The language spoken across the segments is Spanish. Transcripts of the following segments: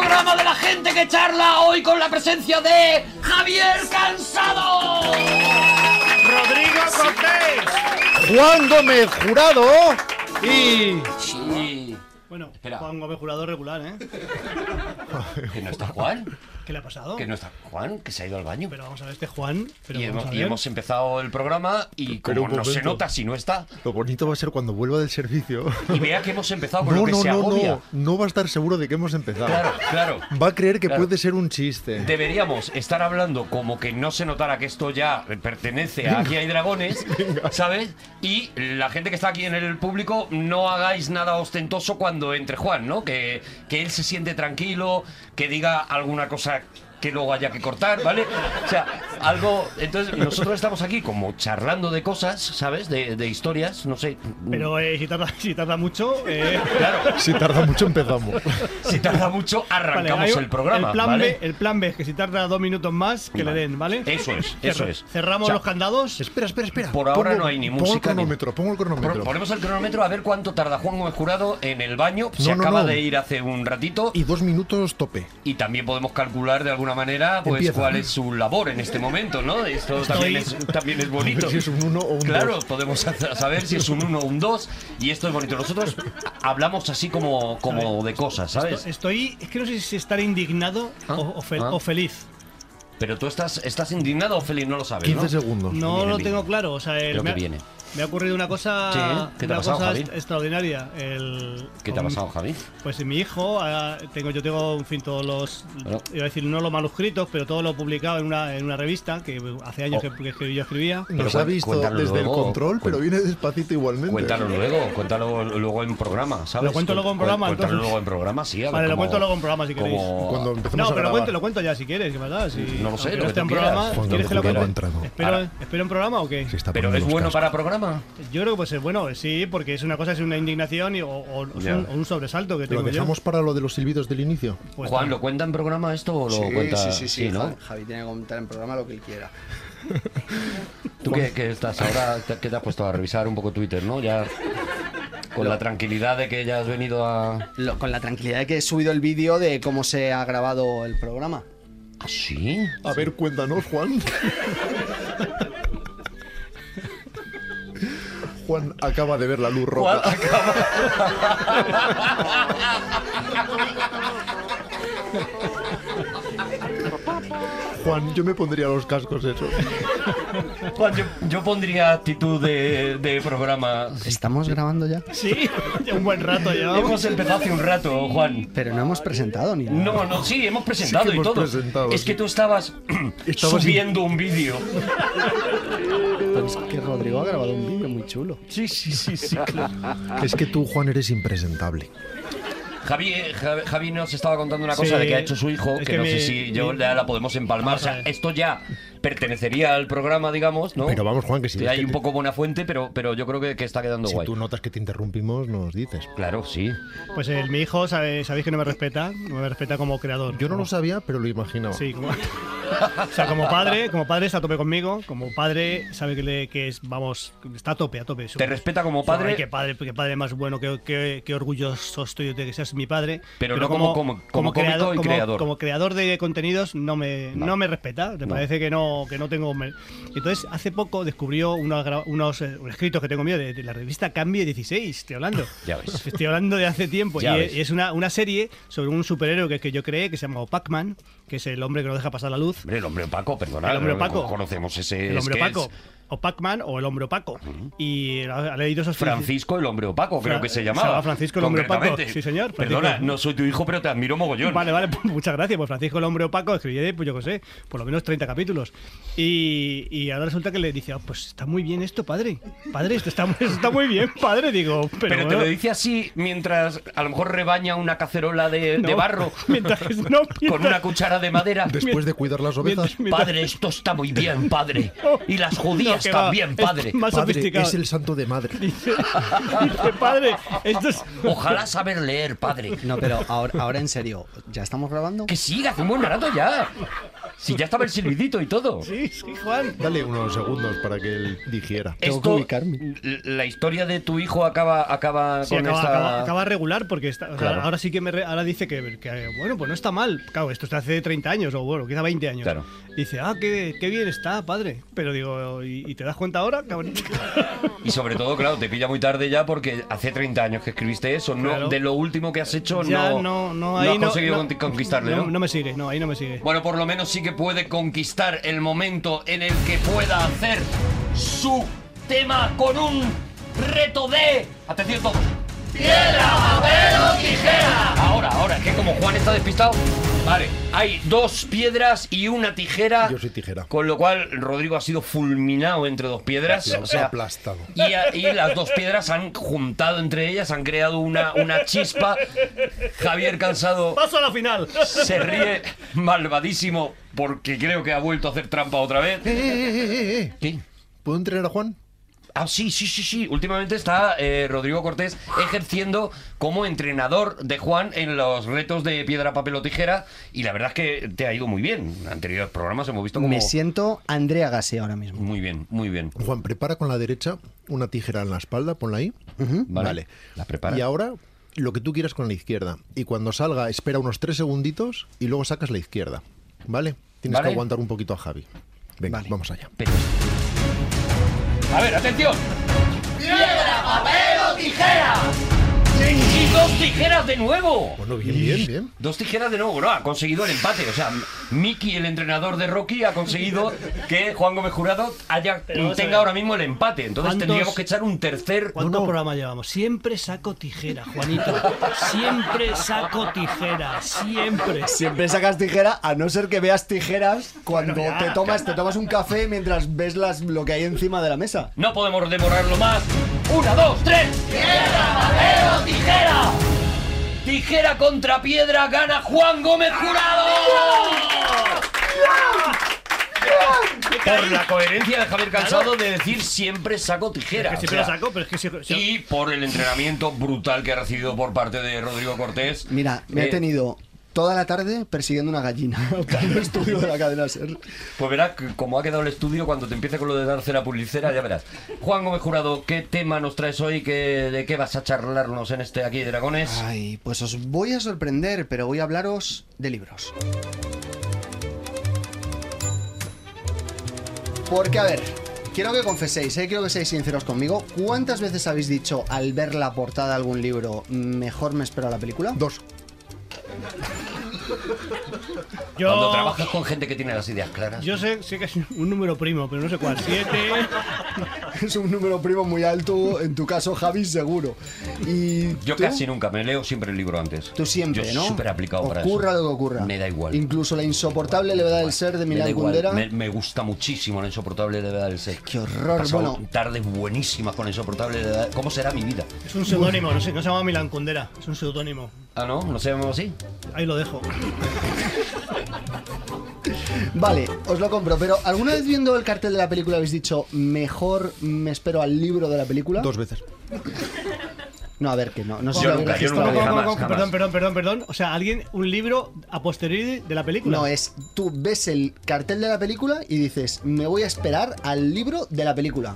Programa de la gente que charla hoy con la presencia de Javier Cansado. Rodrigo Cortés, Juan Gómez Jurado y. Sí. Bueno, Espera. Juan Gómez Jurado regular, ¿eh? ¿Que no está Juan? ¿Qué le ha pasado? ¿Que no está Juan? ¿Que se ha ido al baño? Pero vamos a ver, este Juan. Pero y, hemos, y empezado el programa y Pero como no se nota si no está, Lo bonito va a ser cuando vuelva del servicio. y vea que hemos empezado con No, lo que no, se no, agobia. no. No va a estar seguro de que hemos empezado. Claro, claro. Va a creer que Claro. puede ser un chiste. Deberíamos estar hablando como que no se notara que esto ya pertenece a Aquí hay dragones, ¿sabes? Y la gente que está aquí en el público, no hagáis nada ostentoso cuando entre Juan, ¿no? Que, que él se siente tranquilo, que diga alguna cosa back. Que luego haya que cortar, ¿vale? O sea, algo... Entonces, nosotros estamos aquí como charlando de cosas, ¿sabes? De, de historias, no sé. Pero eh, si, tarda, si tarda mucho. Eh, Claro, Si tarda mucho empezamos. si tarda mucho, arrancamos vale, el programa, el plan, ¿vale? B, el plan B es que si tarda dos minutos más, que Vale. le den, ¿vale? Eso es, eso es. Cerramos O sea, los candados. Espera, espera, espera. Por ahora Pongo- no hay ni pongo música el ni- cronómetro, pongo el cronómetro. Ponemos el cronómetro a ver cuánto tarda Juan Gómez Jurado en el baño. Se No, no, acaba no. de ir hace un ratito. Y dos minutos tope. Y también podemos calcular de alguna manera pues Empieza. cuál es su labor en este momento, ¿no? Esto también es, también es bonito. Si es un uno o un Claro, dos. podemos saber si es un 1 o un 2 y esto es bonito. Nosotros hablamos así como, como de cosas, ¿sabes? Estoy. Es que no sé si estar indignado Ah, o, o fel- ah. o feliz. Pero tú estás, estás indignado o feliz, no lo sabes, 15 ¿no? segundos. No lo tengo claro. O sea, el- Creo que viene. Me ha ocurrido una cosa. Sí, ¿qué te ha una pasado, cosa Javi? extraordinaria. El, ¿Qué te ha pasado, Javi? Pues mi hijo, ah, tengo, yo tengo, en fin, todos los, iba a decir, no los manuscritos, pero todo lo publicado en una, en una revista que hace años Oh. que, que yo escribía. Nos cuen- ha visto desde luego, el control, pero viene despacito igualmente. Cuéntalo luego, cuéntalo luego en programa, ¿sabes? ¿Lo cuento luego en programa, Cuéntalo entonces? luego en programa, sí. a Vale, lo cuento luego en programa si queréis. Cuando empecemos No, a pero cuento, lo cuento ya si quieres, ¿qué más da? Si, No lo sé, lo que esté tú en quieras. programa, Juan ¿quieres que lo cuente? ¿Espero, Ahora. ¿Espero en programa o qué? Pero es bueno para programa. Yo creo que pues es bueno, sí, porque es una cosa, es una indignación y, o, o- un, o un sobresalto que ¿Lo tengo yo. dejamos para lo de los silbidos del inicio? Pues Juan. ¿lo cuenta en programa esto o lo Sí, cuenta? sí, sí, sí, ¿no? Javi, tiene que comentar en programa lo que él quiera. ¿Tú qué, qué estás ahora? ¿Qué te has puesto a revisar un poco Twitter, no? Ya con la tranquilidad de que ya has venido a... Lo- con la tranquilidad de que he subido el vídeo de cómo se ha grabado el programa. ¿Ah, sí? A ver, cuéntanos, Juan. Juan acaba de ver la luz roja. Juan, yo me pondría los cascos esos. Juan, yo, yo pondría actitud de, de programa. ¿Estamos grabando ya? Sí, ya un buen rato ya. Hemos empezado hace un rato, Juan. Pero no hemos presentado ni nada. No, no, sí, hemos presentado Sí que y hemos todo. presentado, es sí. que tú estabas, Estabas subiendo un vídeo. Pero es que Rodrigo ha grabado un vídeo muy chulo. Sí, sí, sí, sí, claro. Es que tú, Juan, eres impresentable. Javi, eh, Javi, Javi nos estaba contando una cosa Sí. de que ha hecho su hijo, Es que, que no mi- sé si yo mi- la podemos empalmar. O sea, esto ya pertenecería al programa, digamos, ¿no? Pero vamos, Juan, que si Que hay que un te- poco buena fuente, pero, pero yo creo que, que está quedando Si guay. tú notas que te interrumpimos, nos dices. Claro, sí. Pues el, mi hijo, sabe- sabéis que no me respeta, no me respeta como creador. Yo no lo sabía, pero lo imaginaba. Sí, como, o sea, como padre, como padre está a tope conmigo, como padre sabe que, le, que es, vamos, está a tope, a tope. Te respeta como padre, Ay, qué padre, qué padre más bueno, qué, qué- qué orgulloso estoy de que seas mi padre. Pero no como- como- como cómico y creador. como creador de contenidos no me, No. no me respeta. Me No. parece que no, que no tengo. Entonces, hace poco descubrió unos, eh, escritos que tengo mío de, de la revista Cambio 16, estoy hablando. Ya ves. Estoy hablando de hace tiempo. Ya y, ves. es una, una serie sobre un superhéroe que, que yo creé que se llama Pac-Man, que es el hombre que no deja pasar la luz. Hombre, el hombre opaco, perdona. El hombre no. Conocemos ese El hombre opaco. O Pac-Man o el hombre opaco. Y ha, ha leído esos Francisco el hombre opaco, creo Fra- que se se llamaba. llama Francisco el hombre opaco. Sí, señor, Francisco. Perdona, no soy tu hijo, pero te admiro mogollón. Vale, vale, pues muchas gracias. Pues Francisco el hombre opaco escribí, pues yo qué sé, por lo menos 30 capítulos. Y, y ahora resulta que le dice, "Ah, pues está muy bien esto, padre. Padre, esto está, muy- esto está muy bien, padre. Digo, pero, Pero, te lo dice así mientras a lo mejor rebaña una cacerola de, barro Mientras, no, con una cuchara de madera. Después de cuidar las ovejas. mientras- mientras- Padre, esto está muy bien, padre. Y las No, judías que va, también, es padre. Más Padre, sofisticado. es el santo de madre. Dice, dice, padre, esto es... Ojalá saber leer, padre. No, pero ahora, ahora en serio, ¿ya estamos grabando? Que siga, hace un buen rato ya. Si ya estaba el silbidito y todo. Sí, sí, Juan. Dale unos segundos para que él digiera. Tengo que Esto, ubicarme. la historia de tu hijo acaba, acaba Sí, con acaba, esta... acaba- acaba regular porque está, o sea, Claro. ahora sí que me re- ahora dice que, que, bueno, pues no está mal. Claro, esto está hace 30 años o bueno, quizá 20 años. Claro. Dice, ah, qué, qué bien está, padre. Pero digo, ¿y, y te das cuenta ahora, cabrón? Y sobre todo, claro, te pilla muy tarde ya porque hace 30 años que escribiste eso. No, Claro. de lo último que has hecho, ya no, no, no, has ahí no. conseguido no- conti- conquistarle, ¿no? No me sigue, no, ahí no me sigue. Bueno, por lo menos sí que puede conquistar el momento en el que pueda hacer su tema con un reto de... Atención. ¡Piedra, papel o tijera! Ahora, ahora, es que como Juan está despistado... Vale, hay dos piedras y una tijera. Yo soy tijera. Con lo cual, Rodrigo ha sido fulminado entre dos piedras. O sea, aplastado. y, a- y las dos piedras han juntado entre ellas, han creado una, una chispa. Javier Cansado ¡Paso a la final! se ríe malvadísimo porque creo que ha vuelto a hacer trampa otra vez. ¡Eh, eh, eh, eh, eh! ¿Qué? ¿Puedo entrenar a Juan? Ah, sí, sí, sí, sí. Últimamente está eh, Rodrigo Cortés ejerciendo como entrenador de Juan en los retos de piedra, papel o tijera. Y la verdad es que te ha ido muy bien. En anteriores programas hemos visto como... Me siento Andrea Gassi ahora mismo. Muy bien, muy bien. Juan, prepara con la derecha una tijera en la espalda, ponla ahí. Vale. La prepara. Y ahora lo que tú quieras con la izquierda. Y cuando salga, espera unos tres segunditos y luego sacas la izquierda. ¿Vale? Tienes Vale. que aguantar un poquito a Javi. Venga, Vale. vamos allá. Pero- A ver, atención. ¡Piedra, papel o tijera! ¡Y dos tijeras de nuevo! Bueno, bien, bien, bien. Dos tijeras de nuevo, no, ha conseguido el empate. O sea, Miki, el entrenador de Rocky, ha conseguido que Juan Gómez Jurado haya, tenga ahora mismo el empate. Entonces ¿Cuántos- tendríamos que echar un tercer. ¿Cuántos programas llevamos? Siempre saco tijera, Juanito. Siempre saco tijera, siempre. Siempre sacas tijera, a no ser que veas tijeras cuando Bueno, te tomas, te tomas un café mientras ves las, lo que hay encima de la mesa. No podemos demorarlo más. ¡Una, dos, tres! ¡Piedra, papel o tijera! Tijera contra piedra gana Juan Gómez Jurado. Por la coherencia de Javier Cansado de decir siempre saco tijera. Que o siempre sea, saco, pero es que si, si- Y por el entrenamiento brutal que ha recibido por parte de Rodrigo Cortés. Mira, me Eh, he tenido toda la tarde persiguiendo una gallina en el estudio de la cadena SER. Pues verás como ha quedado el estudio, cuando te empiece con lo de dar cera pulicera, ya verás. Juan Gómez Jurado, ¿qué tema nos traes hoy? ¿Qué, ¿De qué vas a charlarnos en este aquí de Dragones? Ay, pues os voy a sorprender, pero voy a hablaros de libros. Porque, a ver, quiero que confeséis, ¿eh? quiero que seáis sinceros conmigo. ¿Cuántas veces habéis dicho al ver la portada de algún libro, mejor me espero a la película? Dos. Yo, Cuando trabajas con gente que tiene las ideas claras. yo sé, sé que es un número primo, pero no sé cuál. Siete. Es un número primo muy alto, en tu caso, Javi, seguro. Y Yo tú? casi nunca, me leo siempre el libro antes. Tú siempre, Yo ¿no? súper aplicado para Ocurra eso. lo que ocurra. Me da igual. Incluso la insoportable levedad del ser de Milán. Kundera. Me, me gusta muchísimo la insoportable levedad del ser. Qué horror, bueno. tardes buenísimas con la insoportable levedad. ¿Cómo será mi vida? Es un seudónimo, no sé, no se llama Milan Kundera, es un seudónimo. Ah, ¿no? ¿No se llama así? Ahí lo dejo. Vale, os lo compro, pero ¿alguna vez viendo el cartel de la película habéis dicho mejor me espero al libro de la película? Dos veces. No, a ver, que no. No sé Yo si lo nunca, habéis yo registrado nunca, bien. jamás, ¿Cómo, cómo, jamás. Perdón, perdón, perdón, perdón. O sea, alguien, un libro a posteriori de la película. No, es tú ves el cartel de la película y dices, me voy a esperar al libro de la película.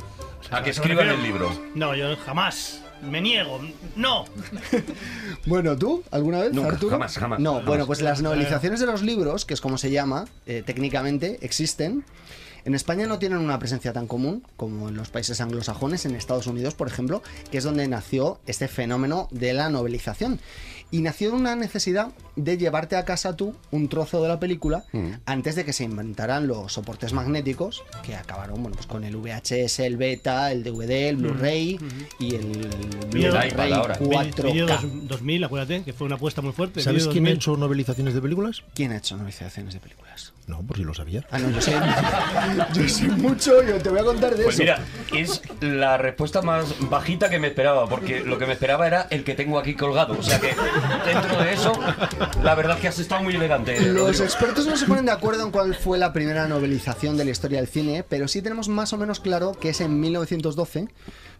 A que escriban el libro. No, yo jamás. Me niego. No. Bueno, ¿tú? ¿Alguna vez, Nunca, Arturo? jamás, jamás, No, jamás. bueno, pues las novelizaciones de los libros, que es como se llama eh, técnicamente, existen. En España no tienen una presencia tan común como en los países anglosajones, en Estados Unidos, por ejemplo, que es donde nació este fenómeno de la novelización. Y nació de una necesidad de llevarte a casa tú un trozo de la película Mm. antes de que se inventaran los soportes magnéticos que acabaron bueno, pues con el VHS, el beta, el DVD, el Blu-ray y el Blu-ray iPad ahora. Vídeo 4K. dos- 2000, acuérdate, que fue una apuesta muy fuerte. ¿Sabes quién ha 2000. hecho novelizaciones de películas? ¿Quién ha hecho novelizaciones de películas? No, por si lo sabía. Ah, no, yo sé. yo sé mucho, yo te voy a contar de Pues eso. mira, es la respuesta más bajita que me esperaba, porque lo que me esperaba era el que tengo aquí colgado. O sea que dentro de eso, la verdad es que has estado muy elegante. Los Rodrigo. expertos no se ponen de acuerdo en cuál fue la primera novelización de la historia del cine, pero sí tenemos más o menos claro que es en 1912,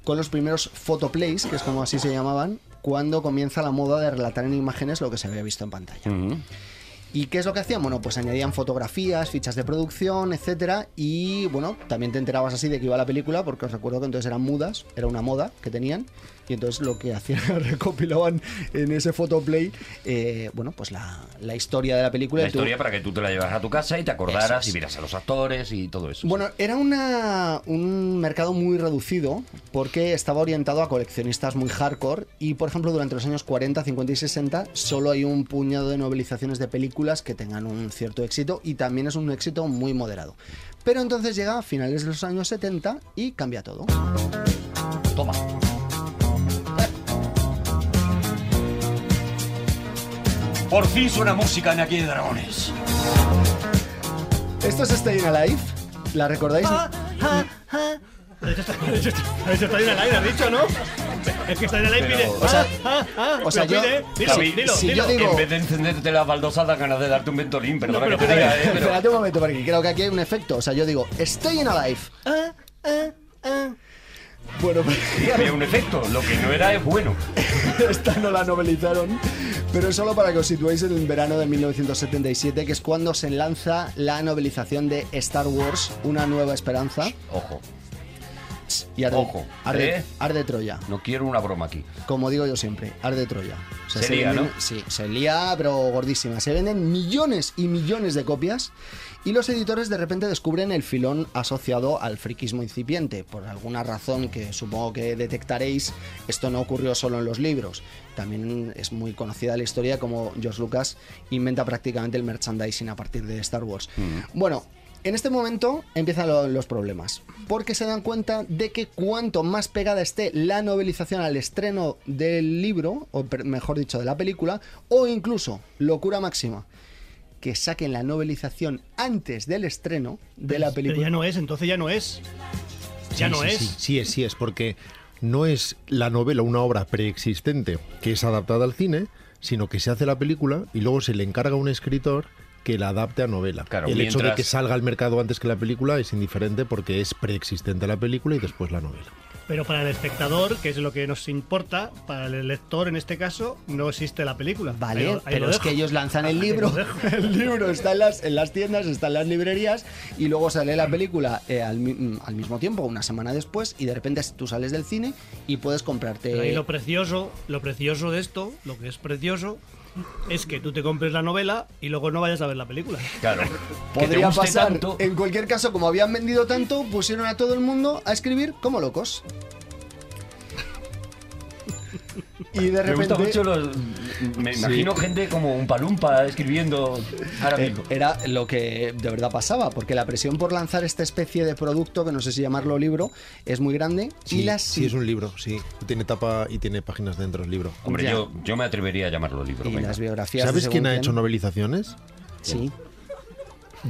con los primeros photoplays, que es como así se llamaban, cuando comienza la moda de relatar en imágenes lo que se había visto en pantalla. ¿Y qué es lo que hacían? Bueno, pues añadían fotografías, fichas de producción, etcétera, y bueno, también te enterabas así de que iba la película, porque os recuerdo que entonces eran mudas, era una moda que tenían, y entonces lo que hacían recopilaban en ese photoplay, eh, bueno, pues la, la historia de la película. La tú- historia para que tú te la llevas a tu casa y te acordaras es. y vieras a los actores y todo eso. Bueno, era una, un mercado muy reducido porque estaba orientado a coleccionistas muy hardcore y, por ejemplo, durante los años 40, 50 y 60 solo hay un puñado de novelizaciones de películas que tengan un cierto éxito y también es un éxito muy moderado. Pero entonces llega a finales de los años 70 y cambia todo. Toma. Por fin suena música en Aquí de Dragones. Esto es Staying Alive. ¿La recordáis? Hecho, está, de hecho, está- aire, has dicho, ¿no? Es que está en el aire pide. o sea, ah, ah, ah, o sea, lo yo- pide. Dilo, dilo, si dilo. yo digo- En vez de encenderte las baldosas, da ganas de darte un ventolín, perdona No, que pero te diga, ¿eh? Pero... Espérate un momento, porque creo que aquí hay un efecto. O sea, yo digo, Staying Alive. Bueno, Había un efecto, lo que no era es bueno. Esta no la novelizaron, pero solo para que os situéis en el verano de 1977, que es cuando se lanza la novelización de Star Wars, Una Nueva Esperanza. Ojo, Y arde, Ojo, arde, ¿eh? arde Troya. no quiero una broma aquí. Como digo yo siempre, arde Troya. O Se lía, venden- ¿no? Sí, se lía, pero gordísima. Se venden millones y millones de copias y los editores de repente descubren el filón asociado al friquismo incipiente. Por alguna razón que supongo que detectaréis, esto no ocurrió solo en los libros. También es muy conocida la historia como George Lucas inventa prácticamente el merchandising a partir de Star Wars. Bueno, en este momento empiezan lo- los problemas, porque se dan cuenta de que cuanto más pegada esté la novelización al estreno del libro, o mejor dicho, de la película, o incluso, locura máxima, que saquen la novelización antes del estreno de la Pero película. ya no es, entonces ya no es. Ya Sí, no sí, es. Sí, sí es, sí es, porque no es la novela una obra preexistente que es adaptada al cine, sino que se hace la película y luego se le encarga a un escritor que la adapte a novela. Claro, el hecho de que salga al mercado antes que la película es indiferente porque es preexistente la película y después la novela. Pero para el espectador, que es lo que nos importa, para el lector en este caso, no existe la película. Vale, Ahí lo- ahí pero es que ellos lanzan el libro. El libro está en las, en las tiendas, está en las librerías y luego sale la película eh, al, mm, al mismo tiempo, una semana después, y de repente tú sales del cine y puedes comprarte. Pero ahí lo precioso, lo precioso de esto, lo que es precioso, es que tú te compres la novela y luego no vayas a ver la película. Claro. Podría pasar. tanto. En cualquier caso, como habían vendido tanto, pusieron a todo el mundo a escribir como locos. Y de Me repente. gusta mucho los. Me imagino gente como un palumpa escribiendo ahora Eh, mismo. era lo que de verdad pasaba, porque la presión por lanzar esta especie de producto, que no sé si llamarlo libro, es muy grande. Sí, y las sí, es un libro, sí. Tiene tapa y tiene páginas dentro del libro. Hombre, ya. yo, yo me atrevería a llamarlo libro. y venga. las biografías. ¿Sabes quién ha hecho novelizaciones? Sí.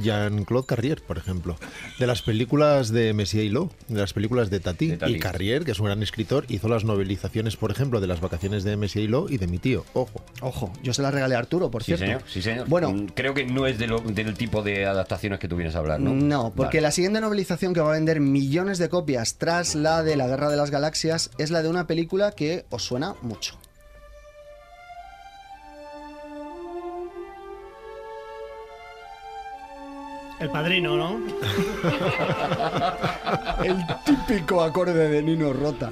Jean-Claude Carrier, por ejemplo. De las películas de Messier y Lo, de las películas de Tati. De Tati. Y Carrier, que es un gran escritor, hizo las novelizaciones, por ejemplo, de las vacaciones de Messier y Lo y de mi tío. Ojo. Ojo, yo se la regalé a Arturo, por Sí, cierto. señor, sí, señor. Bueno, Mm, creo que no es de lo- del tipo de adaptaciones que tú vienes a hablar, ¿no? No, porque Vale. la siguiente novelización que va a vender millones de copias tras la de la Guerra de las Galaxias es la de una película que os suena mucho. El padrino, ¿no? El típico acorde de Nino Rota.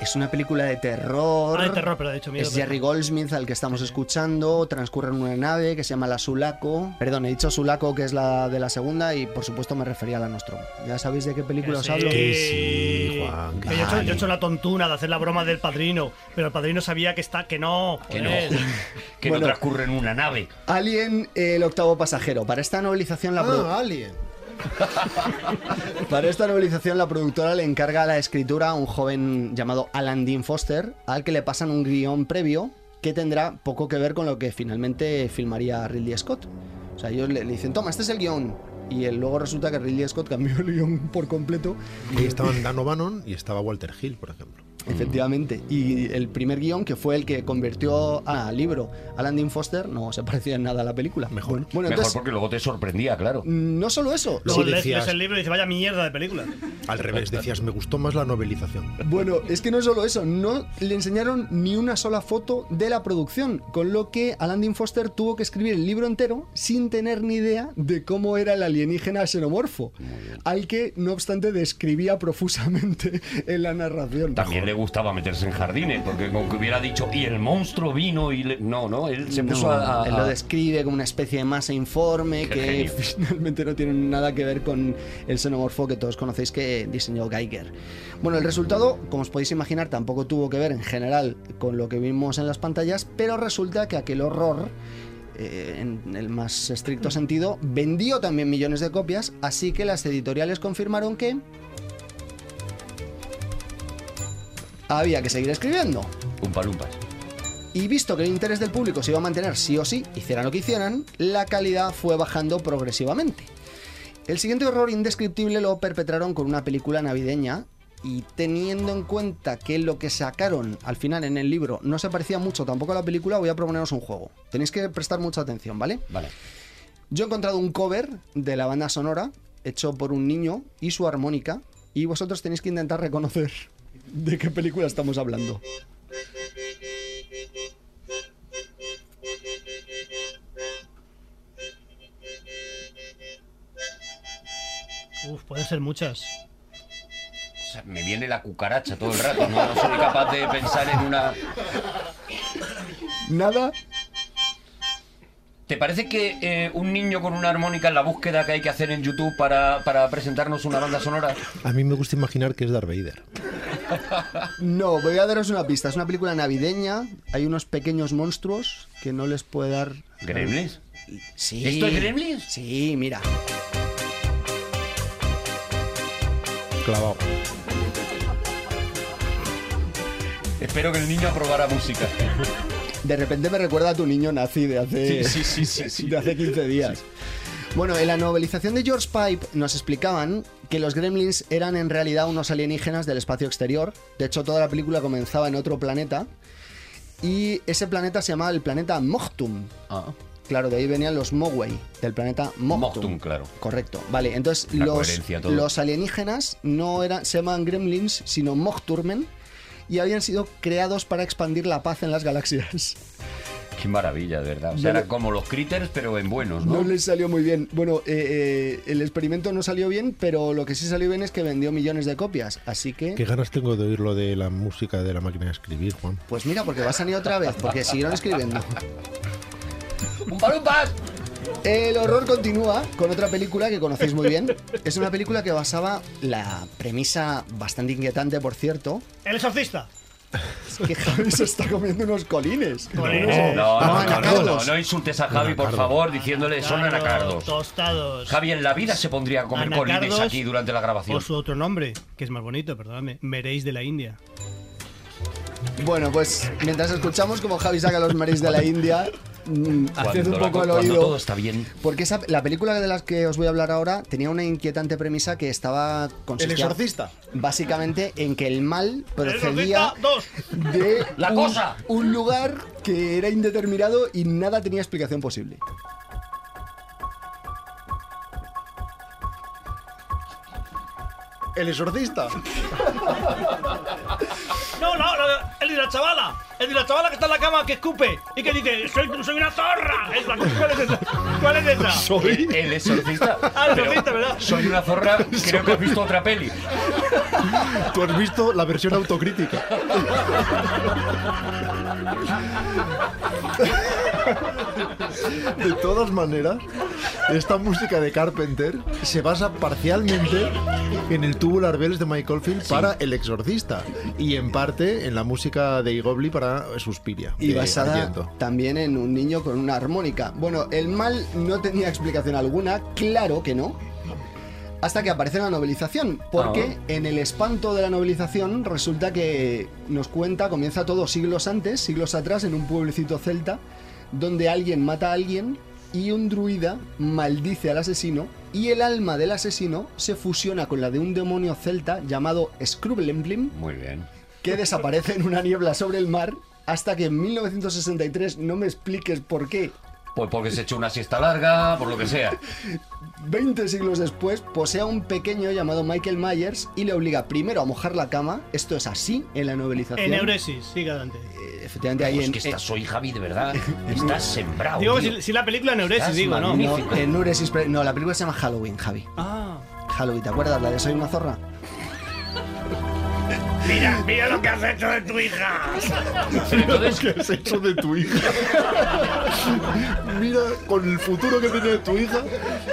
Es una película de terror. Ah, de terror, pero de hecho miedo. Es Jerry Goldsmith al que estamos escuchando. Transcurre en una nave que se llama la Sulaco. Perdón, he dicho Sulaco, que es la de la segunda, y por supuesto me refería a la Nostromo. ¿Ya sabéis de qué película os hablo? Que sí, Juan, Que yo, he hecho, yo he hecho la tontuna de hacer la broma del padrino, pero el padrino sabía que está, que no. Que no, que Bueno. no transcurre en una nave. Alien, el octavo pasajero. Para esta novelización la Ah, Alien. Para esta novelización, la productora le encarga la escritura a un joven llamado Alan Dean Foster, al que le pasan un guion previo que tendrá poco que ver con lo que finalmente filmaría Ridley Scott. O sea, ellos le, dicen, toma, este es el guion. Y luego resulta que Ridley Scott cambió el guion por completo. Ahí estaban Dan O'Bannon y estaba Walter Hill, por ejemplo. Efectivamente. Y el primer guion, que fue el que convirtió al libro Alan Dean Foster, no se parecía en nada a la película. Mejor. Bueno, Mejor entonces, porque luego te sorprendía, claro. no solo eso. Luego Sí, lees, decías- lees el libro y dices, vaya mierda de película. Al revés, decías, me gustó más la novelización. Bueno, es que no es solo eso, no le enseñaron ni una sola foto de la producción, con lo que Alan Dean Foster tuvo que escribir el libro entero sin tener ni idea de cómo era el alienígena xenomorfo, al que, no obstante, describía profusamente en la narración. También le gustaba meterse en jardines, porque como que hubiera dicho, y el monstruo vino y le... No, no, él se No, puso a... a- él lo describe como una especie de masa informe Qué que genio. finalmente no tiene nada que ver con el xenomorfo que todos conocéis que diseñó Geiger. Bueno, el resultado, como os podéis imaginar, tampoco tuvo que ver en general con lo que vimos en las pantallas, pero resulta que aquel horror eh, en el más estricto sentido, vendió también millones de copias, así que las editoriales confirmaron que había que seguir escribiendo. Umpalumpas. Y visto que el interés del público se iba a mantener sí o sí, hicieran lo que hicieran, la calidad fue bajando progresivamente. El siguiente horror indescriptible lo perpetraron con una película navideña y teniendo en cuenta que lo que sacaron al final en el libro no se parecía mucho tampoco a la película, voy a proponeros un juego. Tenéis que prestar mucha atención, ¿vale? Vale. Yo he encontrado un cover de la banda sonora hecho por un niño y su armónica y vosotros tenéis que intentar reconocer de qué película estamos hablando. Uf, pueden ser muchas. O sea, me viene la cucaracha todo el rato, no, no soy capaz de pensar en una... Nada ¿Te parece que eh, un niño con una armónica en la búsqueda que hay que hacer en YouTube para, para presentarnos una banda sonora? A mí me gusta imaginar que es Darth Vader. No, voy a daros una pista. Es una película navideña. Hay unos pequeños monstruos que no les puede dar. ¿Gremlins? Sí. ¿Esto es Gremlins? Sí, mira. Clavado. Espero que el niño aprobara música. De repente me recuerda a tu niño nazi de hace, Sí, sí, sí, de hace 15 días. Bueno, en la novelización de George Pipe nos explicaban que los gremlins eran en realidad unos alienígenas del espacio exterior. De hecho, toda la película comenzaba en otro planeta. Y ese planeta se llamaba el planeta Moctum. Ah, Claro, de ahí venían los Mogwai, del planeta Moctum. Moctum, claro. Correcto. Vale, entonces los, los alienígenas no eran, se llaman gremlins, sino Mocturmen, y habían sido creados para expandir la paz en las galaxias. Qué maravilla, de verdad. O No sea, le- eran como los critters, pero en buenos, ¿no? No les salió muy bien. Bueno, eh, eh, el experimento no salió bien, pero lo que sí salió bien es que vendió millones de copias. Así que, Qué ganas tengo de oír lo de la música de la máquina de escribir, Juan. pues mira, porque va a salir otra vez, porque siguieron escribiendo. ¡Umpalumpas! El horror continúa con otra película que conocéis muy bien. Es una película que basaba la premisa bastante inquietante, por cierto, El exorcista. Que Javi se está comiendo unos colines. No, no, no, no, no, no insultes a Javi, por favor, diciéndole son anacardos. Tostados. Javi en la vida se pondría a comer colines aquí durante la grabación. O su otro nombre, que es más bonito, perdóname. Meréis de la India. Bueno, pues mientras escuchamos como Javi saca los maris de la India, mm, haced un poco el cuando oído. todo está bien. Porque esa, la película de la que os voy a hablar ahora tenía una inquietante premisa que estaba consistía básicamente en que el mal El procedía exorcista 2. de ¡La un, cosa! un lugar que era indeterminado y nada tenía explicación posible. El exorcista. No, no, no, el de la chavala. El de la chavala que está en la cama que escupe y que dice, soy, soy una zorra. Esa, ¿Cuál es esa? ¿Cuál es esa? Soy. El exorcista. Ah, el exorcista, ¿verdad? Soy una zorra. Creo que has visto otra peli. Tú has visto la versión autocrítica. De todas maneras, esta música de Carpenter se basa parcialmente en el Tubular Bells de Michael Field para El Exorcista y en parte en la música de Igobli para Suspiria. Y basada Argento. también en un niño con una armónica. Bueno, el mal no tenía explicación alguna, claro que no. Hasta que aparece la novelización, porque en el espanto de la novelización resulta que nos cuenta, comienza todo siglos antes, siglos atrás, en un pueblecito celta, donde alguien mata a alguien y un druida maldice al asesino y el alma del asesino se fusiona con la de un demonio celta llamado Scrublemblem, Muy bien. que desaparece en una niebla sobre el mar hasta que en 1963, no me expliques por qué, Pues porque se echó una siesta larga, por lo que sea. 20 siglos después, posee a un pequeño llamado Michael Myers y le obliga primero a mojar la cama, esto es así en la novelización. En Euresis, sigue adelante. Eh, Efectivamente, ahí en, que estás hoy, Javi, de verdad. Estás sembrado. Digo, si, si la película en Euresis, Estás digo, ¿no? no, en Euresis, pero- no, la película se llama Halloween, Javi. Ah. Halloween, ¿te acuerdas? La de Soy una zorra. Mira, mira lo que has hecho de tu hija. Entonces, ¿Qué has hecho de tu hija? mira con el futuro que tiene tu hija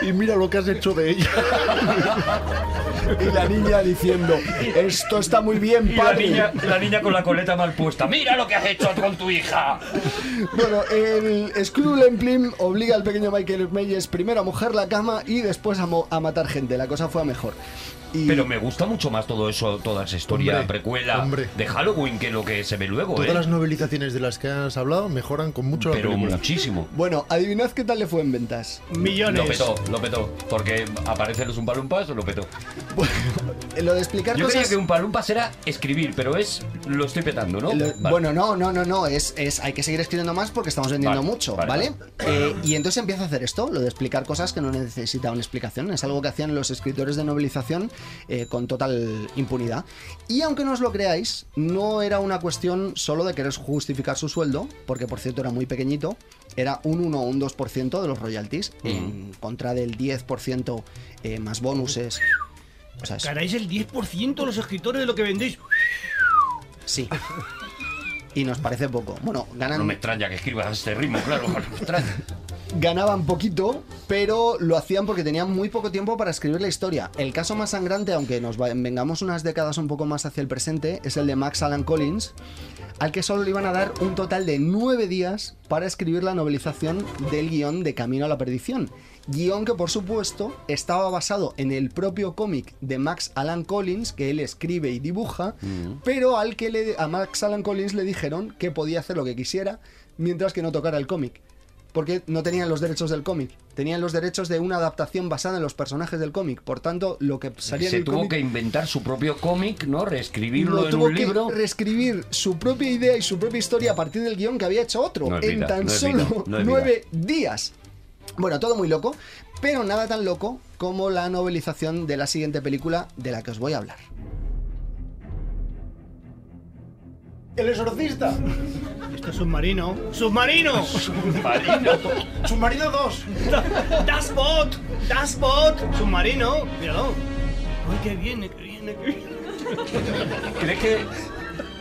y mira lo que has hecho de ella. Y la niña diciendo, esto está muy bien, y la padre. niña, la niña con la coleta mal puesta. Mira lo que has hecho con tu hija. Bueno, el Screwlemplin obliga al pequeño Michael Myers primero a mojar la cama y después a, mo- a matar gente. La cosa fue a mejor. Y Pero me gusta mucho más todo eso, toda esa historia Hombre, precuela hombre. de Halloween que lo que se ve luego, Todas ¿eh? las novelizaciones de las que has hablado mejoran con mucho la Pero muchísimo. Bueno, adivinad qué tal le fue en ventas. Millones. Lo petó, lo petó. Porque aparece los Umpalumpas, lo petó. Lo de explicar Yo cosas... creía que Umpalumpas era escribir, pero es. Lo estoy petando, ¿no? Lo- Vale. Bueno, no, no, no, no, es, es hay que seguir escribiendo más porque estamos vendiendo Vale, mucho, vale, ¿vale? Eh, y entonces empieza a hacer esto, lo de explicar cosas que no necesitaban explicación. Es algo que hacían los escritores de novelización eh, con total impunidad. Y aunque no os lo creáis, no era una cuestión solo de querer justificar su sueldo, porque por cierto era muy pequeñito, era un 1 o un 2% de los royalties, en contra del 10% eh, más bonuses. O sea, es- Ganáis el 10% de los escritores de lo que vendéis. sí. Y nos parece poco. Bueno, ganan No me extraña que escribas este ritmo, claro. No me extraña. ganaban poquito, pero lo hacían porque tenían muy poco tiempo para escribir la historia. El caso más sangrante, aunque nos vengamos unas décadas un poco más hacia el presente, es el de Max Alan Collins, al que solo le iban a dar un total de nueve días para escribir la novelización del guion de Camino a la Perdición. Guión que por supuesto estaba basado en el propio cómic de Max Alan Collins, que él escribe y dibuja, pero al que le, a Max Alan Collins le dijeron que podía hacer lo que quisiera mientras que no tocara el cómic porque no tenían los derechos del cómic. Tenían los derechos de una adaptación basada en los personajes del cómic. Por tanto, lo que salía en Se el tuvo cómic que inventar su propio cómic, ¿no? Reescribirlo lo en tuvo un que libro. reescribir su propia idea y su propia historia a partir del guion que había hecho otro No en vida, tan no solo vida, nueve días. Bueno, todo muy loco, pero nada tan loco como la novelización de la siguiente película de la que os voy a hablar. ¡El exorcista! Esto es submarino. ¡Submarino! Marino. ¡Submarino 2! ¡Das Boot! ¡Das Boot! ¡Submarino! Míralo. ¡Ay, que viene, que viene! ¿Crees que,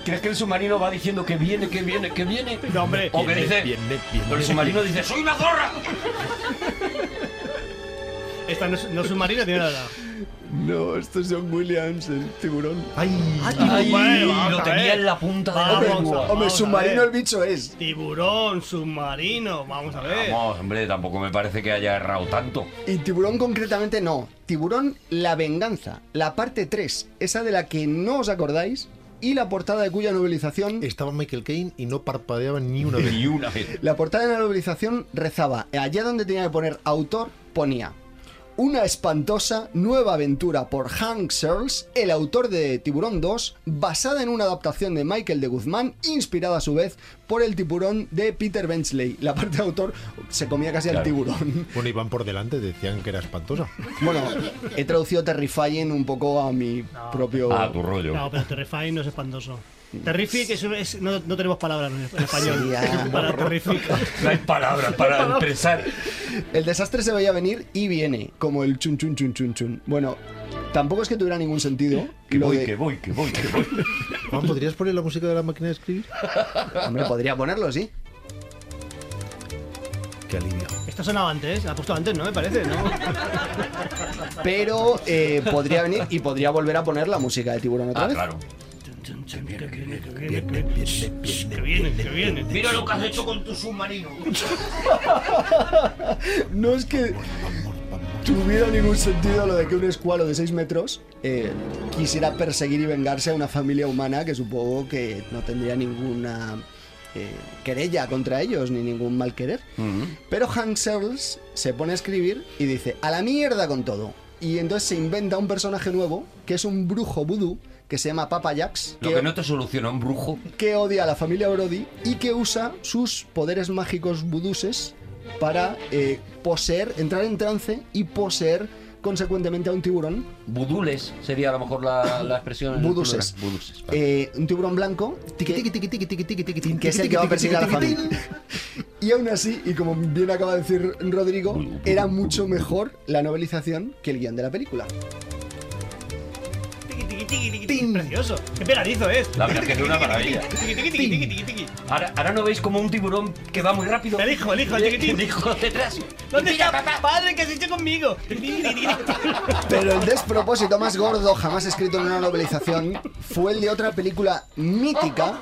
¿Crees que el submarino va diciendo que viene, que viene, que viene? No, hombre. O que dice. viene, el submarino dice, ¡Soy una zorra! Esta no es, no es submarino, tiene nada. No, esto es John Williams, el tiburón. ¡Ay! Ay, Bueno, vamos lo a tenía ver. en la punta de la Vamos, lengua. vamos. Hombre, a submarino ver. el bicho es. Tiburón, submarino. Vamos a ver. Vamos, hombre, tampoco me parece que haya errado tanto. Y tiburón concretamente no. Tiburón La Venganza, la parte 3, esa de la que no os acordáis, y la portada de cuya novelización... Estaba Michael Caine y no parpadeaba ni una vez. Ni una vez. La portada de la novelización rezaba, allá donde tenía que poner autor, ponía una espantosa nueva aventura por Hank Searles, el autor de Tiburón 2, basada en una adaptación de Michael de Guzmán, inspirada a su vez por el tiburón de Peter Benchley. La parte de autor se comía casi al Claro. tiburón. Bueno, iban por delante, decían que era espantosa. Bueno, he traducido Terrifying un poco a mi propio... A tu rollo. No, pero Terrifying no es espantoso. Terrific, es, no, no tenemos palabras en español. Sería- Para terrific. No hay palabras para expresar. El desastre se veía venir y viene, como el chun chun chun chun chun. Bueno, tampoco es que tuviera ningún sentido. Que voy, de- que voy, que voy, que voy. Juan, ¿podrías poner la música de la máquina de escribir? Hombre, podría ponerlo, sí. Qué alivio. Esto sonaba antes, la ha puesto antes, ¿no? Me parece, ¿no? Pero eh, podría venir y podría volver a poner la música de tiburón otra Ah, vez. claro. Que viene, que viene. Mira lo que has hecho con tu submarino. No es que tuviera ningún sentido lo de que un escualo de 6 metros eh, quisiera perseguir y vengarse a una familia humana que supongo que no tendría ninguna eh, querella contra ellos ni ningún mal querer. Pero Hank Searles se pone a escribir y dice, a la mierda con todo. Y entonces se inventa un personaje nuevo que es un brujo vudú que se llama Papa Jax. Lo que no te soluciona un brujo. que odia a la familia Brody y que usa sus poderes mágicos vuduses para eh, poseer, entrar en trance y poseer consecuentemente a un tiburón, Budules sería a lo mejor la, la expresión. Buduses. Buduses. vale. eh, un tiburón blanco, que, que es el que va a perseguir a la familia. Y aún así, y como bien acaba de decir Rodrigo, era mucho mejor la novelización que el guion de la película. Precioso. Qué pegadizo es. La verdad es que es una maravilla. Ahora, ahora no veis como un tiburón que va muy rápido. El hijo, el hijo, el chiquitín. El hijo detrás. ¿Dónde está papá? Padre, ¿qué has hecho conmigo? Pero el despropósito más gordo jamás escrito en una novelización fue el de otra película mítica,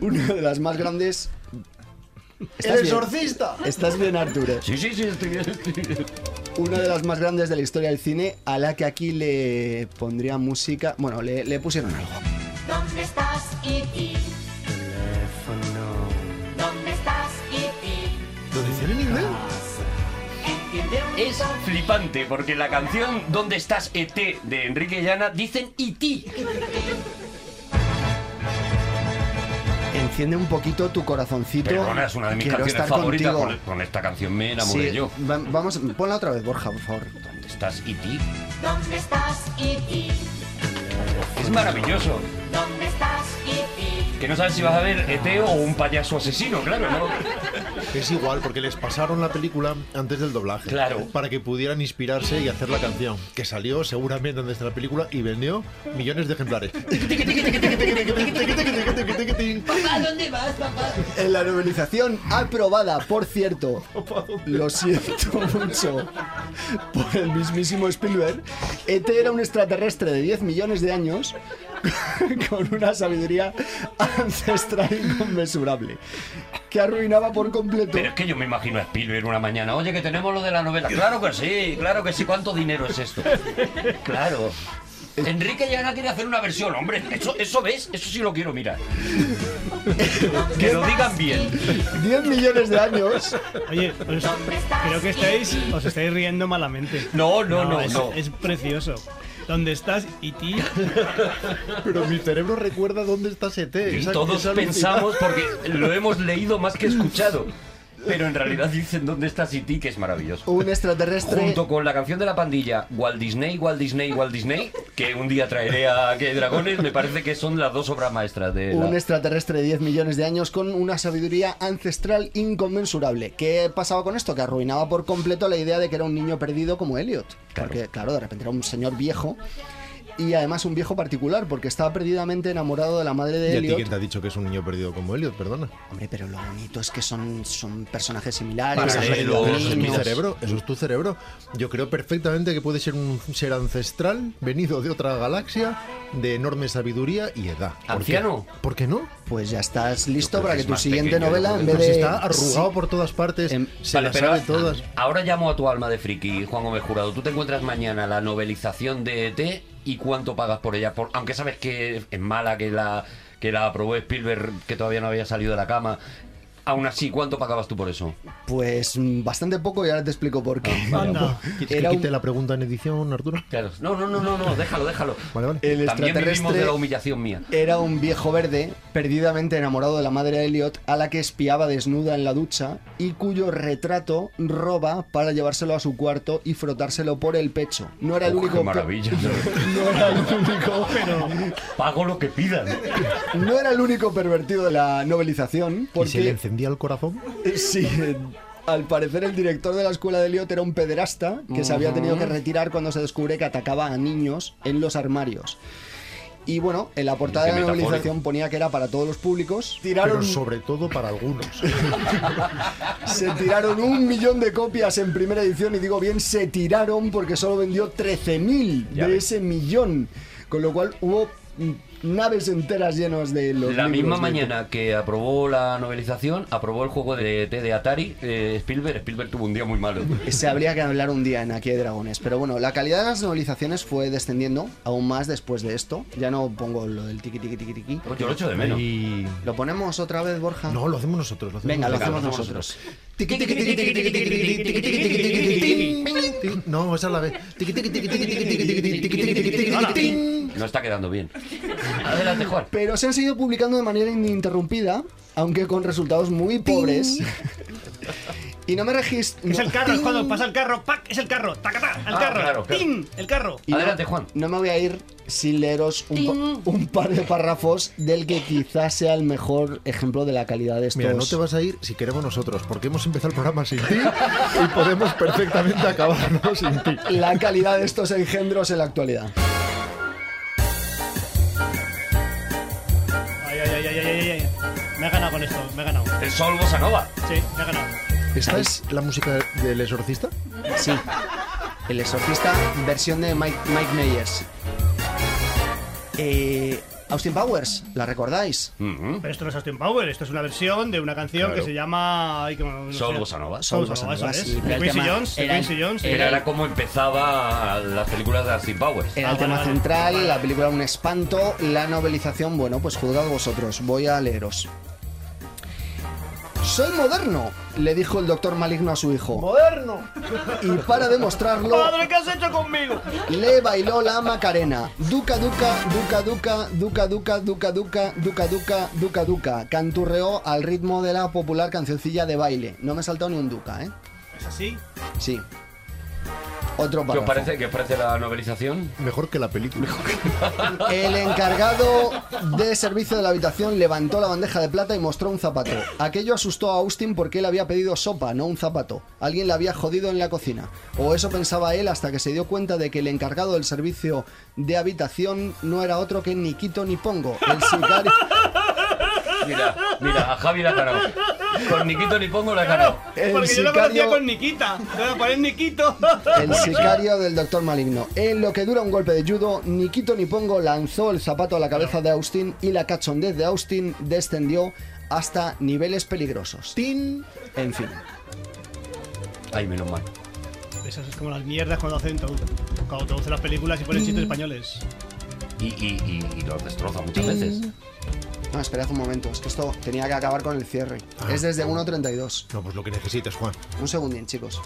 una de las más grandes. ¿Estás ¡El bien? exorcista! Estás bien, Arturo. Sí, sí, sí, estoy bien, estoy bien. Una de las más grandes de la historia del cine, a la que aquí le pondría música. Bueno, le, le pusieron algo. ¿Dónde estás, E.T.? ¿Dónde estás, E.T.? ¿Lo dicen en inglés? Es flipante porque la canción ¿Dónde estás ET? de Enrique Llana dicen E E.T. Enciende un poquito tu corazoncito. Perdona, es una de mis Quiero canciones estar favoritas. contigo. Con, con esta canción me enamoré Sí, yo. va- vamos, ponla otra vez, Borja, por favor. ¿Dónde estás E.T.? ¿Dónde estás, E.T.? Es maravilloso. ¿Dónde estás, E.T.? Que no sabes si vas a ver ET o un payaso asesino, claro, ¿no? Es igual, porque les pasaron la película antes del doblaje. Claro. Para que pudieran inspirarse y hacer la canción. Que salió seguramente antes de la película y vendió millones de ejemplares. ¿dónde vas, papá? En la novelización aprobada, por cierto, lo siento mucho, por el mismísimo Spielberg, ET era un extraterrestre de 10 millones de años con una sabiduría ancestral inconmensurable que arruinaba por completo. Pero es que yo me imagino a Spielberg una mañana. Oye, que tenemos lo de la novela. Claro que sí, claro que sí. ¿Cuánto dinero es esto? Claro. Enrique Llana quiere hacer una versión, hombre. Eso, eso ves, eso sí lo quiero mirar. que lo digan bien. 10 millones de años. Oye, pues, creo que estáis, os estáis riendo malamente. No, no, no, es, no. es precioso. ¿Dónde estás, E.T.? Pero mi cerebro recuerda dónde está ET. Y Esa- todos esa pensamos, porque lo hemos leído más que escuchado. Pero en realidad dicen dónde está City, que es maravilloso. Un extraterrestre. Junto con la canción de la pandilla Walt Disney, Walt Disney, Walt Disney, que un día traeré a Que Dragones, me parece que son las dos obras maestras de Un extraterrestre de 10 millones de años con una sabiduría ancestral inconmensurable. ¿Qué pasaba con esto? Que arruinaba por completo la idea de que era un niño perdido como Elliot. Claro. Porque, claro, de repente era un señor viejo. Y además un viejo particular, porque estaba perdidamente enamorado de la madre de ¿Y a ti Elliot. quién te ha dicho que es un niño perdido como Elliot? Perdona. Hombre, pero lo bonito es que son, son personajes similares. Para son él, niños. los Eso es mi cerebro, eso es tu cerebro. Yo creo perfectamente que puede ser un ser ancestral, venido de otra galaxia, de enorme sabiduría y edad. ¿Por qué? ¿Anciano? ¿Por qué no? Pues ya estás listo para que tu siguiente pequeño, novela, en vez Pues de. está arrugado Sí. por todas partes, Em, se Vale, las pero sabe todas. ahora llamo a tu alma de friki, Juan Gómez Jurado. Tú te encuentras mañana la novelización de ET y cuánto pagas por ella, por, aunque sabes que es mala, que la, que la aprobó Spielberg, que todavía no había salido de la cama. Aún así, ¿cuánto pagabas tú por eso? Pues mm, bastante poco y ahora te explico por qué. Anda. ¿Quieres que un- quite la pregunta en edición, Arturo? Claro. No, no, no, no, no, déjalo, déjalo. Vale, vale. El También vivimos extraterrestre de la humillación mía. era un viejo verde perdidamente enamorado de la madre de Elliot a la que espiaba desnuda en la ducha y cuyo retrato roba para llevárselo a su cuarto y frotárselo por el pecho. No era el único qué maravilla. No era el único, Pago lo que pidan. no era el único pervertido de la novelización, ¿Y se le porque encendía el corazón? sí, eh, al parecer el director de la escuela de Elliot era un pederasta que se había tenido que retirar cuando se descubre que atacaba a niños en los armarios. Y bueno, en la portada de la novelización ponía que era para todos los públicos. Pero Tiraron, sobre todo para algunos. se tiraron un millón de copias en primera edición y digo bien, se tiraron porque solo vendió 13.000 Ya de ves. ese millón. Con lo cual hubo naves enteras llenas de los La misma de- mañana que aprobó la novelización, aprobó el juego de, de, de Atari, eh, Spielberg. Spielberg tuvo un día muy malo. Se habría que hablar un día en Aquí hay Dragones. Pero bueno, la calidad de las novelizaciones fue descendiendo aún más después de esto. Ya no pongo lo del tiqui tiqui tiqui tiqui. Pues yo lo echo de menos. Y... ¿Lo ponemos otra vez, Borja? No, lo hacemos nosotros. Lo hacemos Venga, lo Venga, hacemos lo hacemos nosotros. No, esa es la vez. No está quedando bien. Adelante, Juan. Pero se han seguido publicando de manera ininterrumpida, aunque con resultados muy pobres. Y no me registro. Es el carro, es cuando pasa el carro, ¡pac! Es el carro, ¡tacatá! El Ah, carro, claro, claro. ¡tin! El carro. Y no- Adelante, Juan. No me voy a ir sin leeros un, pa- un par de párrafos del que quizás sea el mejor ejemplo de la calidad de estos. Mira, no te vas a ir si queremos nosotros, porque hemos empezado el programa sin ti y podemos perfectamente acabarlo sin ti. La calidad de estos engendros en la actualidad. Ay, ay, ay, ay, ay, ay, ay. Me ha ganado con esto, me ha ganado. El Sol Bossa Nova. Sí, me ha ganado. ¿Esta es la música del exorcista? Sí. El exorcista, versión de Mike, Mike Myers. Eh, Austin Powers, ¿la recordáis? Pero esto no es Austin Power, esto es una versión de una canción Claro. que se llama. ay, como- no Soul sé. Bossa Nova. Soul Bossa Nova, Nova, eso sí, es. pero De el Quincy tema Jones, de era- Quincy Jones. Era, era como empezaba las películas de Austin Powers. Era Ah, el tema vale, vale. central, la película un espanto, la novelización, bueno, pues juzgad vosotros, voy a leeros. Soy moderno, le dijo el doctor maligno a su hijo. ¡Moderno! Y para demostrarlo, ¡Padre, qué has hecho conmigo! le bailó la Macarena. Duca, duca, duca, duca, duca, duca, duca, duca, duca, duca, duca, duca. Canturreó al ritmo de la popular cancioncilla de baile. No me he saltado ni un duca, ¿eh? ¿Es así? Sí. Otro ¿Qué os parece, qué os parece la novelización? Mejor que la película. El encargado de servicio de la habitación levantó la bandeja de plata y mostró un zapato. Aquello asustó a Austin porque él había pedido sopa, no un zapato. Alguien le había jodido en la cocina. O eso pensaba él hasta que se dio cuenta de que el encargado del servicio de habitación no era otro que Nikito Nipongo, el sicario, Mira, mira, a Javi la ha ganado. Con Nikito ni pongo la ha ganado. el Porque yo lo conocía sicario, con Nikita. Te voy a poner Nikito. el sicario del doctor maligno. En lo que dura un golpe de judo, Nikito Nipongo lanzó el zapato a la cabeza de Austin y la cachondez de Austin descendió hasta niveles peligrosos. ¡Tin! En fin. Ay, menos mal. Eso es como las mierdas cuando hacen. Cuando traducen las películas y ponen chistes españoles. Y, y, y, y los destroza muchas veces. No, esperad un momento, es que esto tenía que acabar con el cierre. Es desde 1.32. No, pues lo que necesites, Juan. Un segundín, chicos.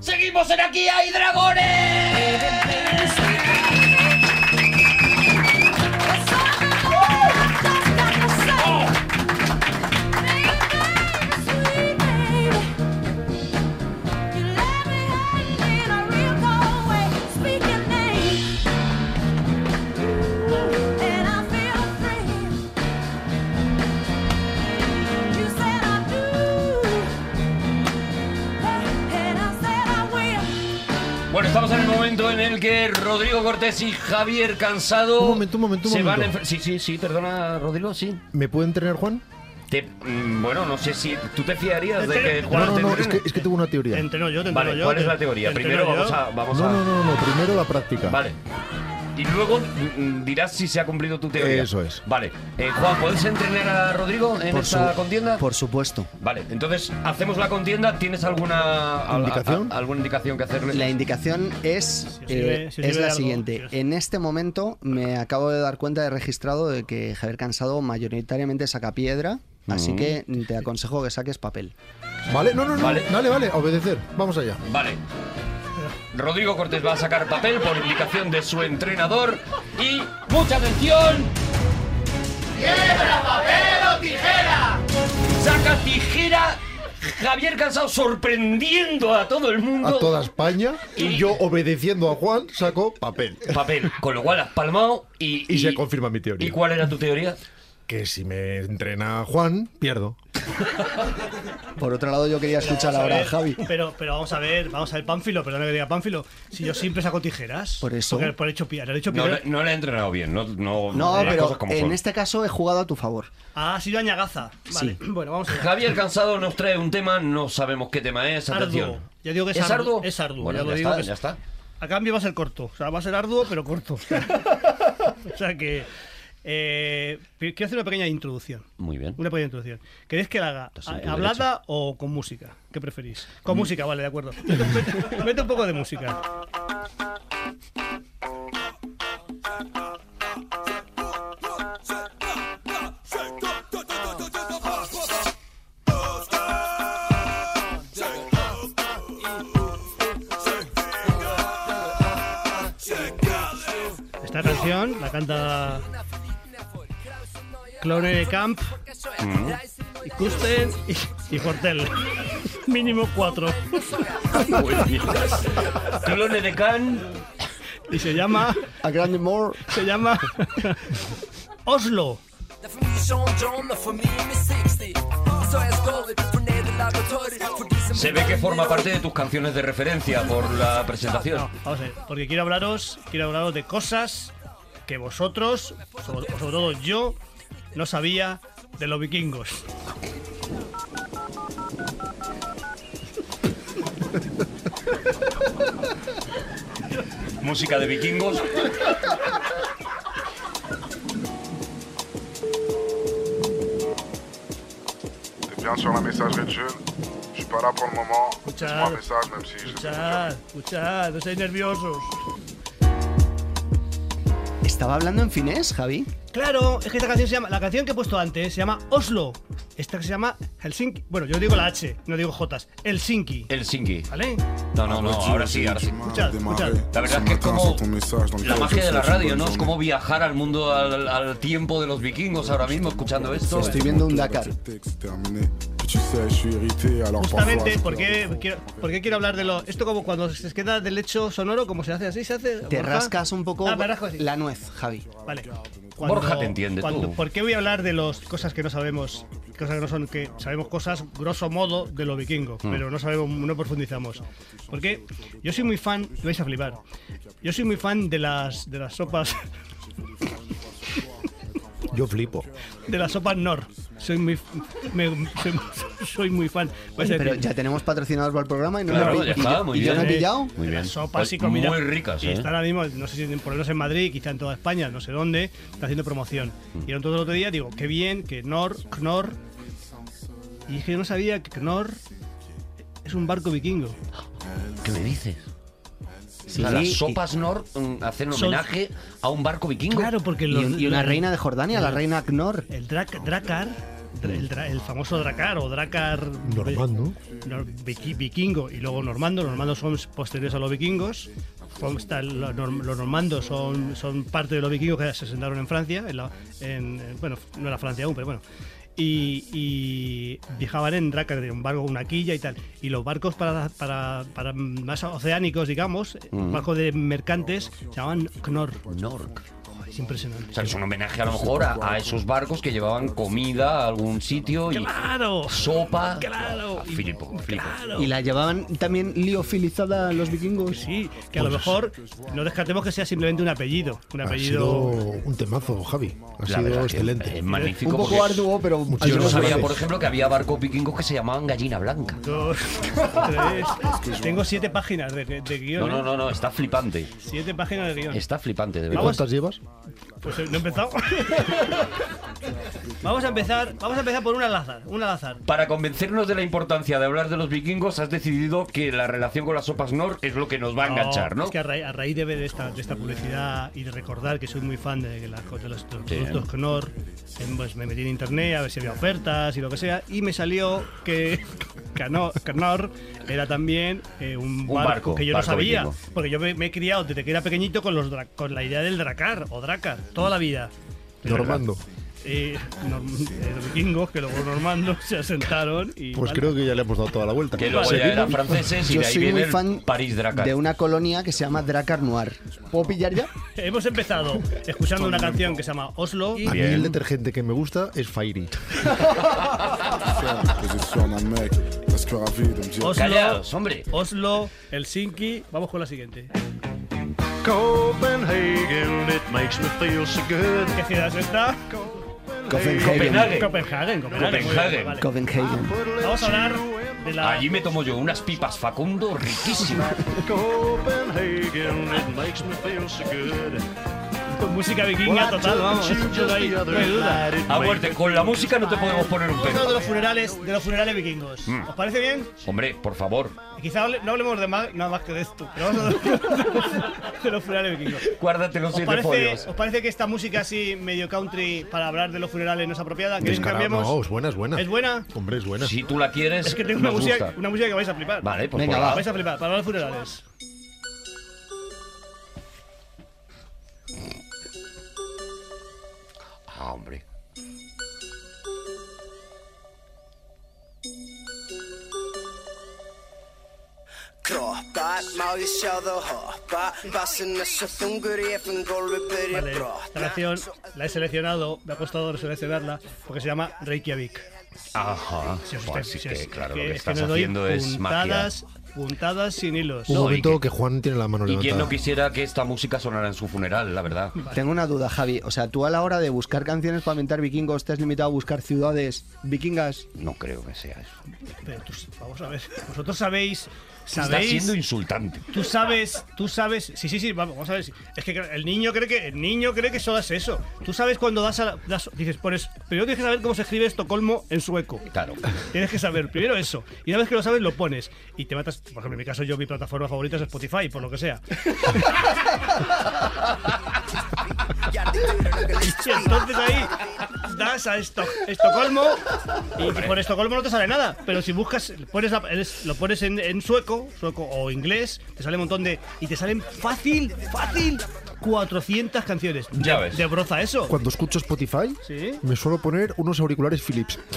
¡Seguimos en Aquí hay dragones! Rodrigo Cortés y Javier Cansado Un momento, un momento, un se van momento. Sí, sí, sí, perdona, Rodrigo, sí. ¿Me puede entrenar, Juan? Te- mm, bueno, no sé si tú te fiarías de que No, Juan No, no, no, es que, es que tengo una teoría. Te entreno yo, te entreno Vale, yo. ¿cuál es te- la teoría? te Primero vamos a... Vamos No, a... no, no, no, primero la práctica. Vale. Y luego mm, dirás si se ha cumplido tu teoría. Eso es. Vale. Eh, Juan, ¿puedes entrenar a Rodrigo en Por esta su- contienda? Por supuesto. Vale, entonces hacemos la contienda. ¿Tienes alguna a- a- ¿Indicación? a- alguna indicación que hacerle? La indicación es, Si sirve- eh, si es la algo, siguiente. sí. En este momento me acabo de dar cuenta de registrado de que Javier Cansado mayoritariamente saca piedra, así que te aconsejo que saques papel. ¿Vale? No, no, no. Vale. Dale, vale. Obedecer. Vamos allá. Vale. Rodrigo Cortés va a sacar papel por indicación de su entrenador y mucha atención. ¡Piedra, papel o tijera! Saca tijera. Javier Cansado sorprendiendo a todo el mundo. A toda España. Y- Y yo, obedeciendo a Juan, saco papel. Papel, con lo cual has palmado y, Y se confirma mi teoría. ¿Y cuál era tu teoría? Que si me entrena Juan, pierdo. Por otro lado, yo quería escuchar ahora a Javi. Pero, pero vamos a ver, vamos a ver, Pánfilo, perdona que diga Pánfilo. Si yo siempre saco tijeras. Por eso. Porque por hecho he hecho No, le- no le he entrenado bien, no, no, No, pero cosas como en son. este caso he jugado a tu favor. Ah, ha sido añagaza. Vale, Sí. bueno, vamos allá. Javier Cansado nos trae un tema, no sabemos qué tema es, atención. Arduo. Ya digo que es, ¿Es arduo. arduo? Es arduo. Bueno, ya lo ya digo está, que es- ya está. A cambio va a ser corto. O sea, va a ser arduo, pero corto. o sea que. Eh, quiero hacer una pequeña introducción. Muy bien. Una pequeña introducción. ¿Queréis que la haga tu hablada o con música? ¿Qué preferís? Con música, vale, de acuerdo. Mete un poco de música. Esta canción la canta Clone de Camp, y Kusten y, y Fortel. Mínimo cuatro. Clone de Can. Y se llama. A Grande More. Se llama. Oslo. Se ve que forma parte de tus canciones de referencia por la presentación. No, vamos a ver, porque quiero hablaros, quiero hablaros de cosas que vosotros, sobre, sobre todo yo, no sabía de los vikingos. Música de vikingos. T'es bien sur la messagerie de Jules Je suis pas là pour le moment. Escuchad. Laisse-moi un message même si je sais déjà. Escuchad, escuchad, no seáis nerviosos. ¿Estaba hablando en finés, Javi? Claro, es que esta canción se llama, la canción que he puesto antes se llama Oslo. Esta que se llama Helsinki. Bueno, yo digo la H, no digo J. Helsinki. Helsinki. ¿Vale? No, no, no, ahora sí, ahora sí. Escuchad, escuchad. La verdad es que es como la magia de la radio, ¿no? Es como viajar al mundo, al, al tiempo de los vikingos ahora mismo, escuchando esto. Estoy viendo un Dakar. Justamente, ¿por qué, quiero, por qué quiero hablar de lo. Esto como cuando se queda del hecho sonoro, como se hace así, se hace. Te rascas un poco Ah, me rasco así. la nuez, Javi. Vale. Borja te entiende, cuando- tú. ¿Por qué voy a hablar de las cosas que no sabemos? Cosas que no son, que sabemos cosas, grosso modo, de lo vikingo, Hmm. pero no sabemos, no profundizamos. Porque yo soy muy fan, vais a flipar. Yo soy muy fan de las, de las sopas, Yo flipo. de las sopas Nor. Soy muy, me- soy, soy muy fan. A Pero decir, ya tenemos patrocinadores para el programa y no Claro, lo he está, y muy yo bien. no he pillado. Muy bien. Las sopas y Pues comida. Muy ricas, Y ¿eh? están ahora mismo, no sé si por lo menos en Madrid, quizá en toda España, no sé dónde, está haciendo promoción. Y entonces el otro día digo, qué bien, que Knorr, Knorr. Y es que yo no sabía que Knorr es un barco vikingo. ¿Qué me dices? Sí, O sea, las y- sopas Nord mm, hacen Son- homenaje a un barco vikingo. Claro, porque Y, los, y una reina de Jordania, la reina Knorr. El Drac- Dracar, dra- el, dra- el famoso Dracar o Dracar Normando. nor- viki- vikingo y luego normando. Los normandos son posteriores a los vikingos. Son- Los norm- los normandos son, son parte de los vikingos que se asentaron en Francia. En la- en- bueno, no era Francia aún, pero bueno. Y, y viajaban en Dracar, de un barco, una quilla y tal. Y los barcos para, para, para más oceánicos, digamos, barcos de mercantes, se llamaban Knorr. Nork. Es impresionante. O sea, es un homenaje a lo mejor a, a esos barcos que llevaban comida a algún sitio y ¡Claro! sopa. ¡Claro! Flipo, flipo. ¡Claro! ¿Y la llevaban también liofilizada los vikingos? Sí, que a lo mejor no descartemos que sea simplemente un apellido. Un Ha apellido. sido un temazo, Javi. Ha La sido excelente. Es magnífico. Un poco arduo, pero Yo no sabía, por ejemplo, que había barcos vikingos que se llamaban gallina blanca. Dos, tres. Tengo siete páginas de, de guion. No, no, ¿eh? no, no, está flipante. Siete páginas de guion. Está flipante, de ¿Y verdad. cuántas llevas? Pues eh, no he empezado. vamos a empezar. Vamos a empezar por una al azar. Una al azar. Para convencernos de la importancia de hablar de los vikingos, has decidido que la relación con las sopas Nor es lo que nos va a enganchar, ¿no? Es que a, raíz, a raíz de ver esta, de esta publicidad y de recordar que soy muy fan de, las de los, de los Sí. productos Knorr, em, pues me metí en internet a ver si había ofertas y lo que sea, y me salió que Knorr, Knorr era también eh, un, Un barco, que yo barco no sabía. vikingo. Porque yo me, me he criado desde que era pequeñito con, los con la idea del dracar o dracar, toda la vida. Normando. Eh, norm- eh, los vikingos que luego normando se asentaron y Pues vale. creo que ya le hemos dado toda la vuelta. Que luego ya eran franceses y Yo de ahí soy muy viene el fan París Dracar. de una colonia que se llama Dracar Noir. ¿Puedo pillar ya? Hemos empezado escuchando una canción que se llama Oslo. A mí el detergente que me gusta es Fairy. Oslo, Callaos, hombre. Oslo, Helsinki. Vamos con la siguiente. Copenhagen, it makes me feel so good. ¿Qué ciudad es esta? Copenhagen. Copenhague. Copenhagen. Copenhagen. Copenhagen. vale. Copenhagen. Vamos a hablar de la. Allí me tomo yo unas pipas Facundo riquísimas. Copenhagen, it makes me feel so good. Con música vikinga total, vamos. Eso no hay, no hay duda. A muerte, con la música no te podemos poner un Vamos a hablar de los funerales, de los funerales vikingos. Mm. ¿Os parece bien? Hombre, por favor, Quizá no hablemos de más, nada más que de esto, pero vamos a hablar de los funerales vikingos. guárdate los ¿Os siete parece. ¿Os parece que esta música así, medio country, para hablar de los funerales no es apropiada? ¿Queréis que cambiemos? No, es buena, es buena. ¿Es buena? Hombre, es buena. Si tú la quieres, Es que tengo una música, una música que vais a flipar. Vale, pues Venga, va. Vais a flipar, para hablar de funerales. Gólfi byrja Vale, la canción la he seleccionado, me ha costado seleccionarla, porque se llama Reykjavik. Ajá. Si os Pues estáis- sí si que, claro, que- lo que que estás haciendo es magia. Puntadas, sin hilos. Un No, y momento que- que... Juan tiene la mano ¿Y quién levantada. no quisiera que esta música sonara en su funeral, la verdad? Tengo una duda, Javi. O sea, tú a la hora de buscar canciones para inventar vikingos, ¿te has limitado a buscar ciudades vikingas? No creo que sea eso. Pero tú- vamos a ver, vosotros sabéis, Está sabéis, siendo insultante. tú sabes, tú sabes, sí, sí, sí, vamos, vamos a ver, es que el niño cree que, el niño cree que solo es eso. Tú sabes cuando das, a, la- das- dices, pones, primero tienes que saber cómo se escribe Estocolmo en sueco. Claro. Tienes que saber primero eso. Y una vez que lo sabes, lo pones. Y te matas. Por ejemplo, en mi caso, yo mi plataforma favorita es Spotify, por lo que sea. y entonces ahí das a esto, Estocolmo y por Estocolmo no te sale nada. Pero si buscas, pones la- lo pones en, en sueco, sueco o inglés, te sale un montón de. Y te salen fácil, fácil, 400 canciones. Ya ves. De broza eso. Cuando escucho Spotify, Sí. me suelo poner unos auriculares Philips.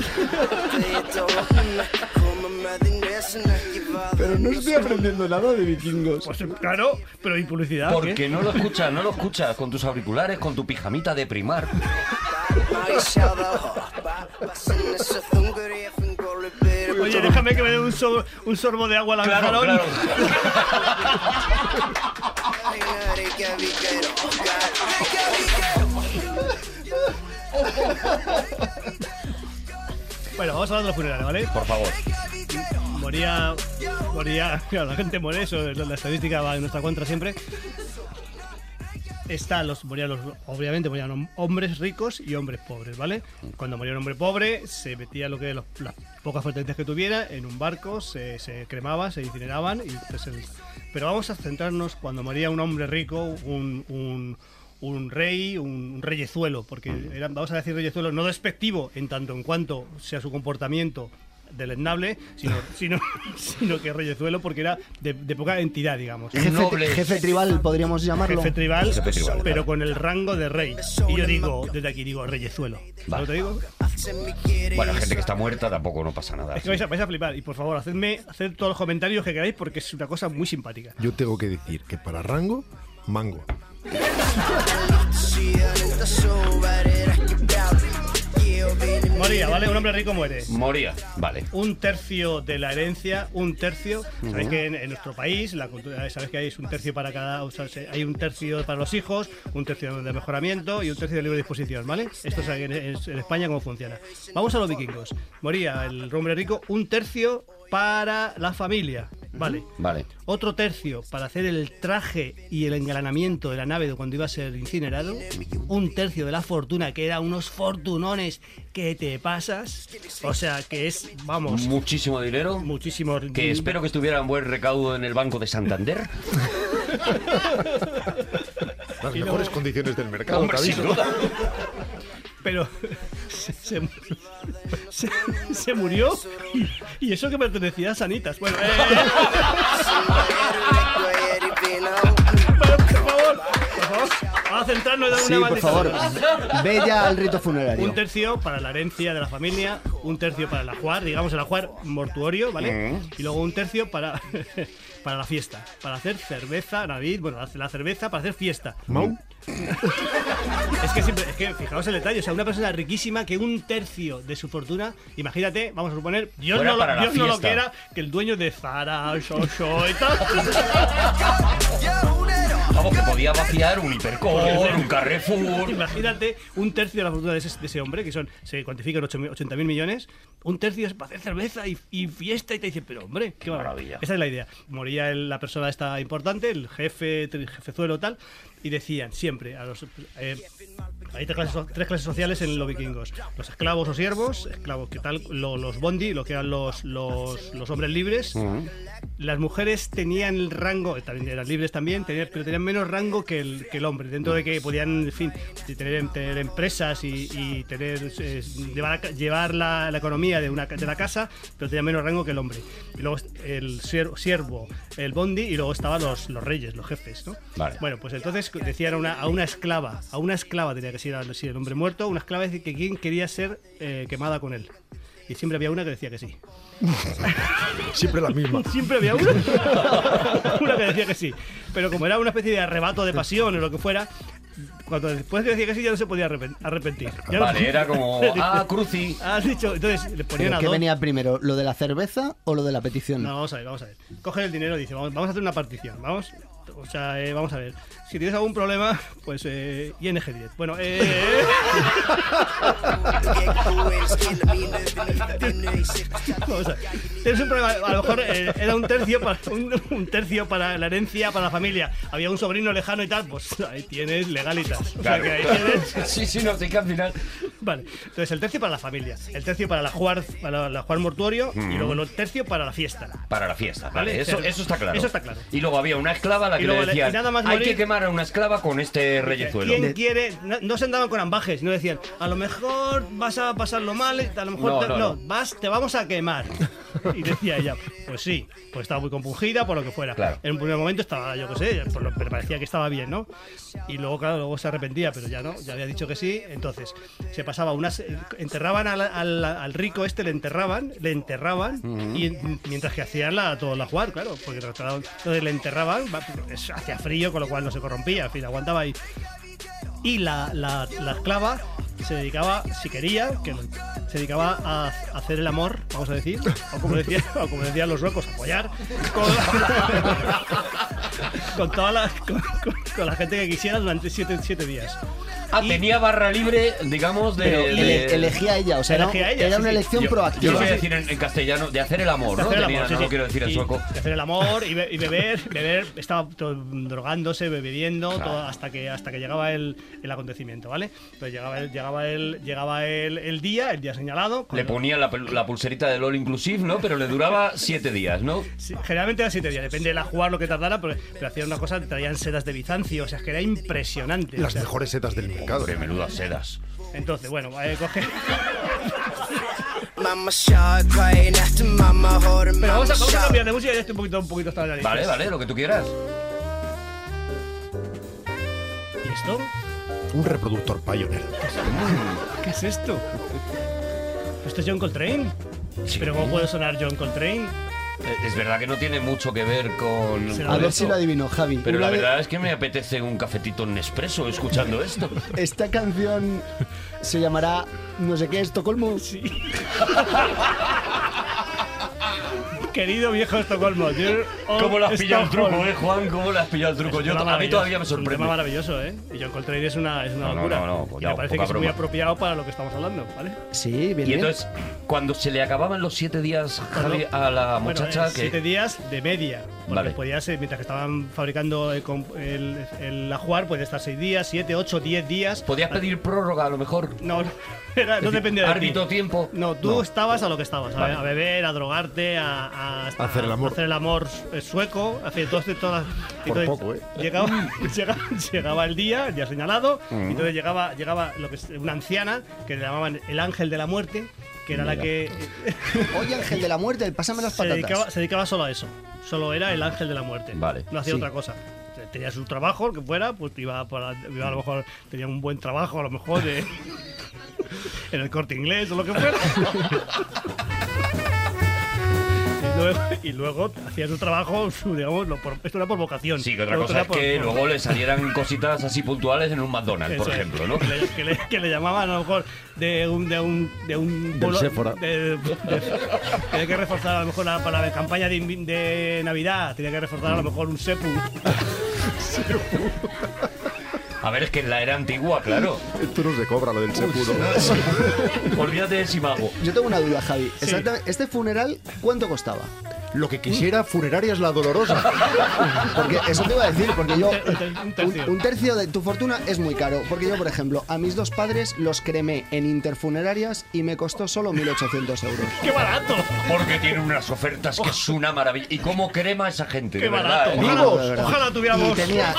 Pero no estoy aprendiendo nada de vikingos. Pues claro, pero ¿y publicidad? ¿qué? Porque no lo escuchas, no lo escuchas con tus auriculares, con tu pijamita de primar. Oye, déjame que me dé un, sor- un sorbo de agua al Claro, jalón. claro. Bueno, vamos a hablar de los funerales, ¿vale? Por favor. Moría. Moría. Claro, la gente muere, eso, la estadística va en nuestra contra siempre. Está los, morían los, obviamente morían hom- hombres ricos y hombres pobres, ¿vale? Cuando moría un hombre pobre, se metía lo que los- las pocas pertenencias que tuviera en un barco, se, se cremaba, se incineraban. Y, pues, el- pero vamos a centrarnos cuando moría un hombre rico, un, un, un rey, un, un reyezuelo, porque era, vamos a decir reyezuelo no despectivo en tanto en cuanto sea su comportamiento deleznable, sino, sino, sino que reyezuelo porque era de, de poca entidad, digamos. Jefe, Noble. jefe tribal, podríamos llamarlo. Jefe tribal, Jefe tribal, pero vale. con el rango de rey. Y yo digo, desde aquí digo, reyezuelo. ¿Sabes Vale. que te digo? Bueno, gente que está muerta tampoco no pasa nada. Es que vais a, vais a flipar. Y por favor, hacedme hacer todos los comentarios que queráis porque es una cosa muy simpática. Yo tengo que decir que para rango, mango. Moría, ¿vale? Un hombre rico muere. Moría, vale. Un tercio de la herencia, un tercio. Sabéis Ujú. que en, en nuestro país, la cultura, sabéis que hay un tercio para cada. o sea, se- hay un tercio para los hijos, un tercio de mejoramiento y un tercio de libre disposición, ¿vale? Esto es en, en- en España cómo funciona. Vamos a los vikingos. Moría el hombre rico, un tercio para la familia, ¿vale? Vale. Otro tercio para hacer el traje y el engalanamiento de la nave de cuando iba a ser incinerado. Un tercio de la fortuna, que era unos fortunones que te pasas. O sea, que es, vamos, Muchísimo dinero. muchísimo. Que espero que estuviera en buen recaudo en el Banco de Santander. Las Y mejores luego- condiciones del mercado, Hombre, te sin duda. Pero se, se, se- se murió y, y eso que pertenecía a Sanitas. Bueno, eh, por favor, por favor, vamos a centrarnos en Sí, una por favor. Ve ya al rito funerario. Un tercio para la herencia de la familia, un tercio para el ajuar, digamos el ajuar mortuorio, ¿vale? Y luego un tercio para, para la fiesta, para hacer cerveza, Navid, bueno, la- cerveza para hacer fiesta. Mau. Es que siempre, es que fijaos el detalle, o sea, una persona riquísima que un tercio de su fortuna, imagínate, vamos a suponer, Dios, Fuera no, lo, la Dios no lo fiesta. quiera, que el dueño de Zara, Shosho y tal. Vamos, que podía vaciar un hipercore, un Carrefour. Imagínate un tercio de la fortuna de ese, de ese hombre, que son se cuantifica en 80 mil millones, un tercio es para hacer cerveza y, y fiesta y te dice, pero hombre, qué maravilla. Esa es la idea. La persona esta importante, el jefe, el jefezuelo tal, y decían siempre a los... eh, hay tres clases, tres clases sociales en los vikingos. Los esclavos o siervos, esclavos que tal, lo- los bondi, lo que eran los, los, los hombres libres. Las mujeres tenían el rango, eh, también eran libres también, tenían- pero tenían menos rango que el, que el hombre, dentro de que podían, en fin, tener, tener empresas y, y tener eh, llevar, llevar la, la economía de, una, de la casa, pero tenían menos rango que el hombre. Y luego el sier- siervo, el bondi, y luego estaban los, los reyes, los jefes, ¿no? Vale. Bueno, pues entonces decían a una, a una esclava, a una esclava tenía que ser al- si el hombre muerto, una esclava decía que quién quería ser eh, quemada con él. Y siempre había una que decía que sí. Siempre la misma. Siempre había una, una que decía que sí. Pero como era una especie de arrebato de pasión o lo que fuera, cuando después que decía que sí ya no se podía arrepen- arrepentir. Ya no- Vale, era como, ah, cruci. Has dicho, entonces le ponían ¿Pero a qué dos. venía primero? ¿Lo de la cerveza o lo de la petición? No, vamos a ver, vamos a ver. Coge el dinero y dice, vamos, vamos a hacer una partición, vamos. O sea, eh, vamos a ver. Si tienes algún problema, pues eh, ING 10. Bueno, eh... Vamos a ver. Tienes un problema, a lo mejor eh, era un tercio, para, un, un tercio para la herencia, para la familia. Había un sobrino lejano y tal, pues ahí tienes legalitas. O sea, que ahí tienes... Sí, sí, no, sí que al final. Vale, entonces el tercio para la familia, el tercio para la jugar, para la mortuorio Mm. y luego el tercio para la fiesta. Para la fiesta, vale. Vale, Eso, eso está claro. eso está claro. Y luego había una esclava a la Y que luego le le- decían, y nada más hay morir- que quemar a una esclava con este reyezuelo. ¿Quién quiere? No, no se andaban con ambajes, no decían, a lo mejor vas a pasarlo mal, a lo mejor No, te, no, no, no. vas, te vamos a quemar. Y decía ella, pues sí, pues estaba muy compungida por lo que fuera. Claro. En un primer momento estaba, yo qué sé, por lo, pero parecía que estaba bien, ¿no? Y luego, claro, luego se arrepentía, pero ya no, ya había dicho que sí. Entonces, se pasaba unas. Enterraban al, al- al rico este, le enterraban, le enterraban, y mientras que hacían la, todo la jugar, claro, porque trataban- entonces le enterraban, va, hacía frío, con lo cual no se corrompía, en fin, aguantaba ahí. Y la, la, la esclava se dedicaba, si quería, que se dedicaba a hacer el amor, vamos a decir, o como, decía, o como decían los locos, apoyar con, la, con- con la gente que quisiera durante siete, siete días. Ah, tenía barra libre, digamos, de. Pero de- elegía ella, o sea, era, Elegía ella, era sí, una sí. elección yo, proactiva. Yo lo voy a decir en, en castellano, de hacer el amor, De ¿no? hacer el Tenía- amor, sí, no sí. lo quiero decir en sueco. De hacer el amor y, be- y beber, beber, estaba drogándose, bebiendo, Claro. todo, hasta que hasta que llegaba el, el acontecimiento, ¿vale? Entonces llegaba el, llegaba el, llegaba el, el día, el día señalado. con Le ponía la, la pulserita del All Inclusive, ¿no? Pero le duraba siete días, ¿no? Sí, generalmente eran siete días, depende de la jugar lo que tardara, pero, pero hacían una cosa, traían sedas de Bizancio, o sea, es que era impresionante. o Las sea, mejores setas del mercado. De menudas sedas. Entonces, bueno, eh, coge. Pero vamos a, vamos a cambiar de música y ya estoy un poquito, un poquito hasta la nariz. Vale, vale, lo que tú quieras. ¿Y esto? Un reproductor Pioneer. ¿Qué es esto? ¿Esto es John Coltrane? ¿Pero cómo puede sonar John Coltrane? Eh, Es verdad que no tiene mucho que ver con. A con ver esto. si lo adivino, Javi. Pero Una la verdad es que me apetece un cafetito Nespresso escuchando esto. Esta canción se llamará no sé qué, Estocolmo. Sí. Querido viejo Estocolmo. ¿Cómo le has pillado el truco, eh, Juan? ¿Cómo le has pillado el truco? Yo, a mí todavía me maravilloso, Es un tema sorprende. maravilloso, ¿eh? Y John Coltrane es una, es una No, no, locura. no, no, y me parece que es muy apropiado para lo que estamos hablando, ¿vale? Sí, bien, Y bien. entonces, cuando se le acababan los siete días, Javi, a la Bueno, muchacha eh, que. siete días de media. Porque Vale. podía ser, mientras que estaban fabricando el, el, el ajuar, podía estar seis días, siete, ocho, diez días. Podías pedir prórroga a lo mejor. No, no, era- no dependía de ti. árbitro tiempo. No, tú No. estabas a lo que estabas, a- Vale. a, beber, a drogarte, a, a- A hacer el amor. a hacer el amor sueco, a hacer todo este- todas Por entonces poco, ¿eh? Llegaba, llegaba, llegaba el día, el día señalado, Mm. y entonces llegaba, llegaba lo que es una anciana que le llamaban el ángel de la muerte, que era la que Oye, Ángel de la Muerte, pásame las se patatas. dedicaba, se dedicaba solo a eso. Solo era el ángel de la muerte. Vale. No hacía Sí. otra cosa. Tenía su trabajo, que fuera, pues iba, para, iba a lo mejor, tenía un buen trabajo, a lo mejor de, en el corte inglés o lo que fuera. Y luego, y luego hacía su trabajo, su, digamos, lo por- esto era por vocación. Sí, que otra cosa es por- que por- luego le salieran cositas así puntuales en un McDonald's, por ejemplo, ¿no? Que le, que le- que le llamaban a lo mejor de un de un de un Del Sephora. de- de- tenía que reforzar a lo mejor la- para la campaña de, de Navidad, tenía que reforzar a lo mejor un sepu. A ver, es que en la era antigua, claro. Esto no se cobra, lo del seguro. Olvídate de Simago. Yo tengo una duda, Javi. Exactamente, ¿Este funeral cuánto costaba? Lo que quisiera funeraria es la dolorosa. Porque eso te iba a decir, porque yo. Un ter- un tercio. Un, un tercio de tu fortuna es muy caro. Porque yo, por ejemplo, a mis dos padres los cremé en interfunerarias y me costó solo 1.800 euros. ¡Qué barato! Porque tiene unas ofertas que es una maravilla. ¿Y cómo crema esa gente? ¡Qué de verdad, barato! ¿eh? Ojalá, verdad. ojalá Y tuviéramos. tenía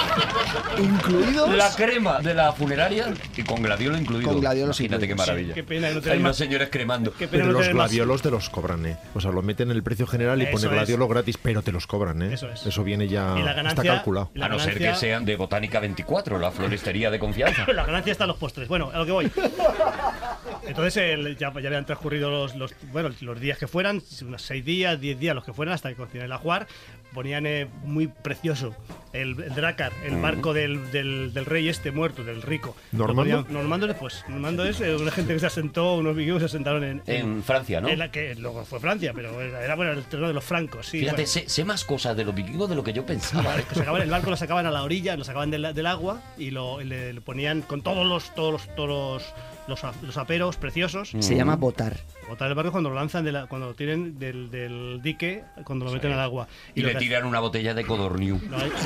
incluidos. La crema de la funeraria y con gladiolo incluido. Con gladiolos Imagínate qué maravilla. Qué pena no Hay más- señores cremando. Qué pena Pero no los tener más- gladiolos te los cobran, ¿eh? O sea, lo meten en el precio general y Eso pone es. gladiolo gratis, pero te los cobran, ¿eh? Eso es. viene ya. Y la está ganancia- calculado. A no ser que ganancia- sean de Botánica 24, la floristería de confianza. La ganancia está en los postres. Bueno, a lo que voy. Entonces el- ya, ya habían transcurrido los, los- bueno, los días que fueran, unos seis días, diez días, los que fueran, hasta que cociné el ajuar. Ponían eh, muy precioso el, el Dracar, el barco del, del- del rey este muerto, del rico. ¿Normando? Normando después. Normando es eh, una gente que se asentó, unos vikingos se asentaron en, En Francia, ¿no? en la que luego fue Francia, pero era, bueno, el terreno de los francos. Sí, Fíjate, bueno. sé, sé más cosas de los vikingos de lo que yo pensaba. ¿eh? que sacaban el barco lo sacaban a la orilla, lo sacaban del, del agua y lo, le ponían con todos los todos los todos los, los, a- los aperos preciosos. Se llama botar. Botar el barco cuando lo lanzan de la- cuando lo tienen del, del dique, cuando lo meten al agua. Y le tiran una botella de codorniu. No, hay-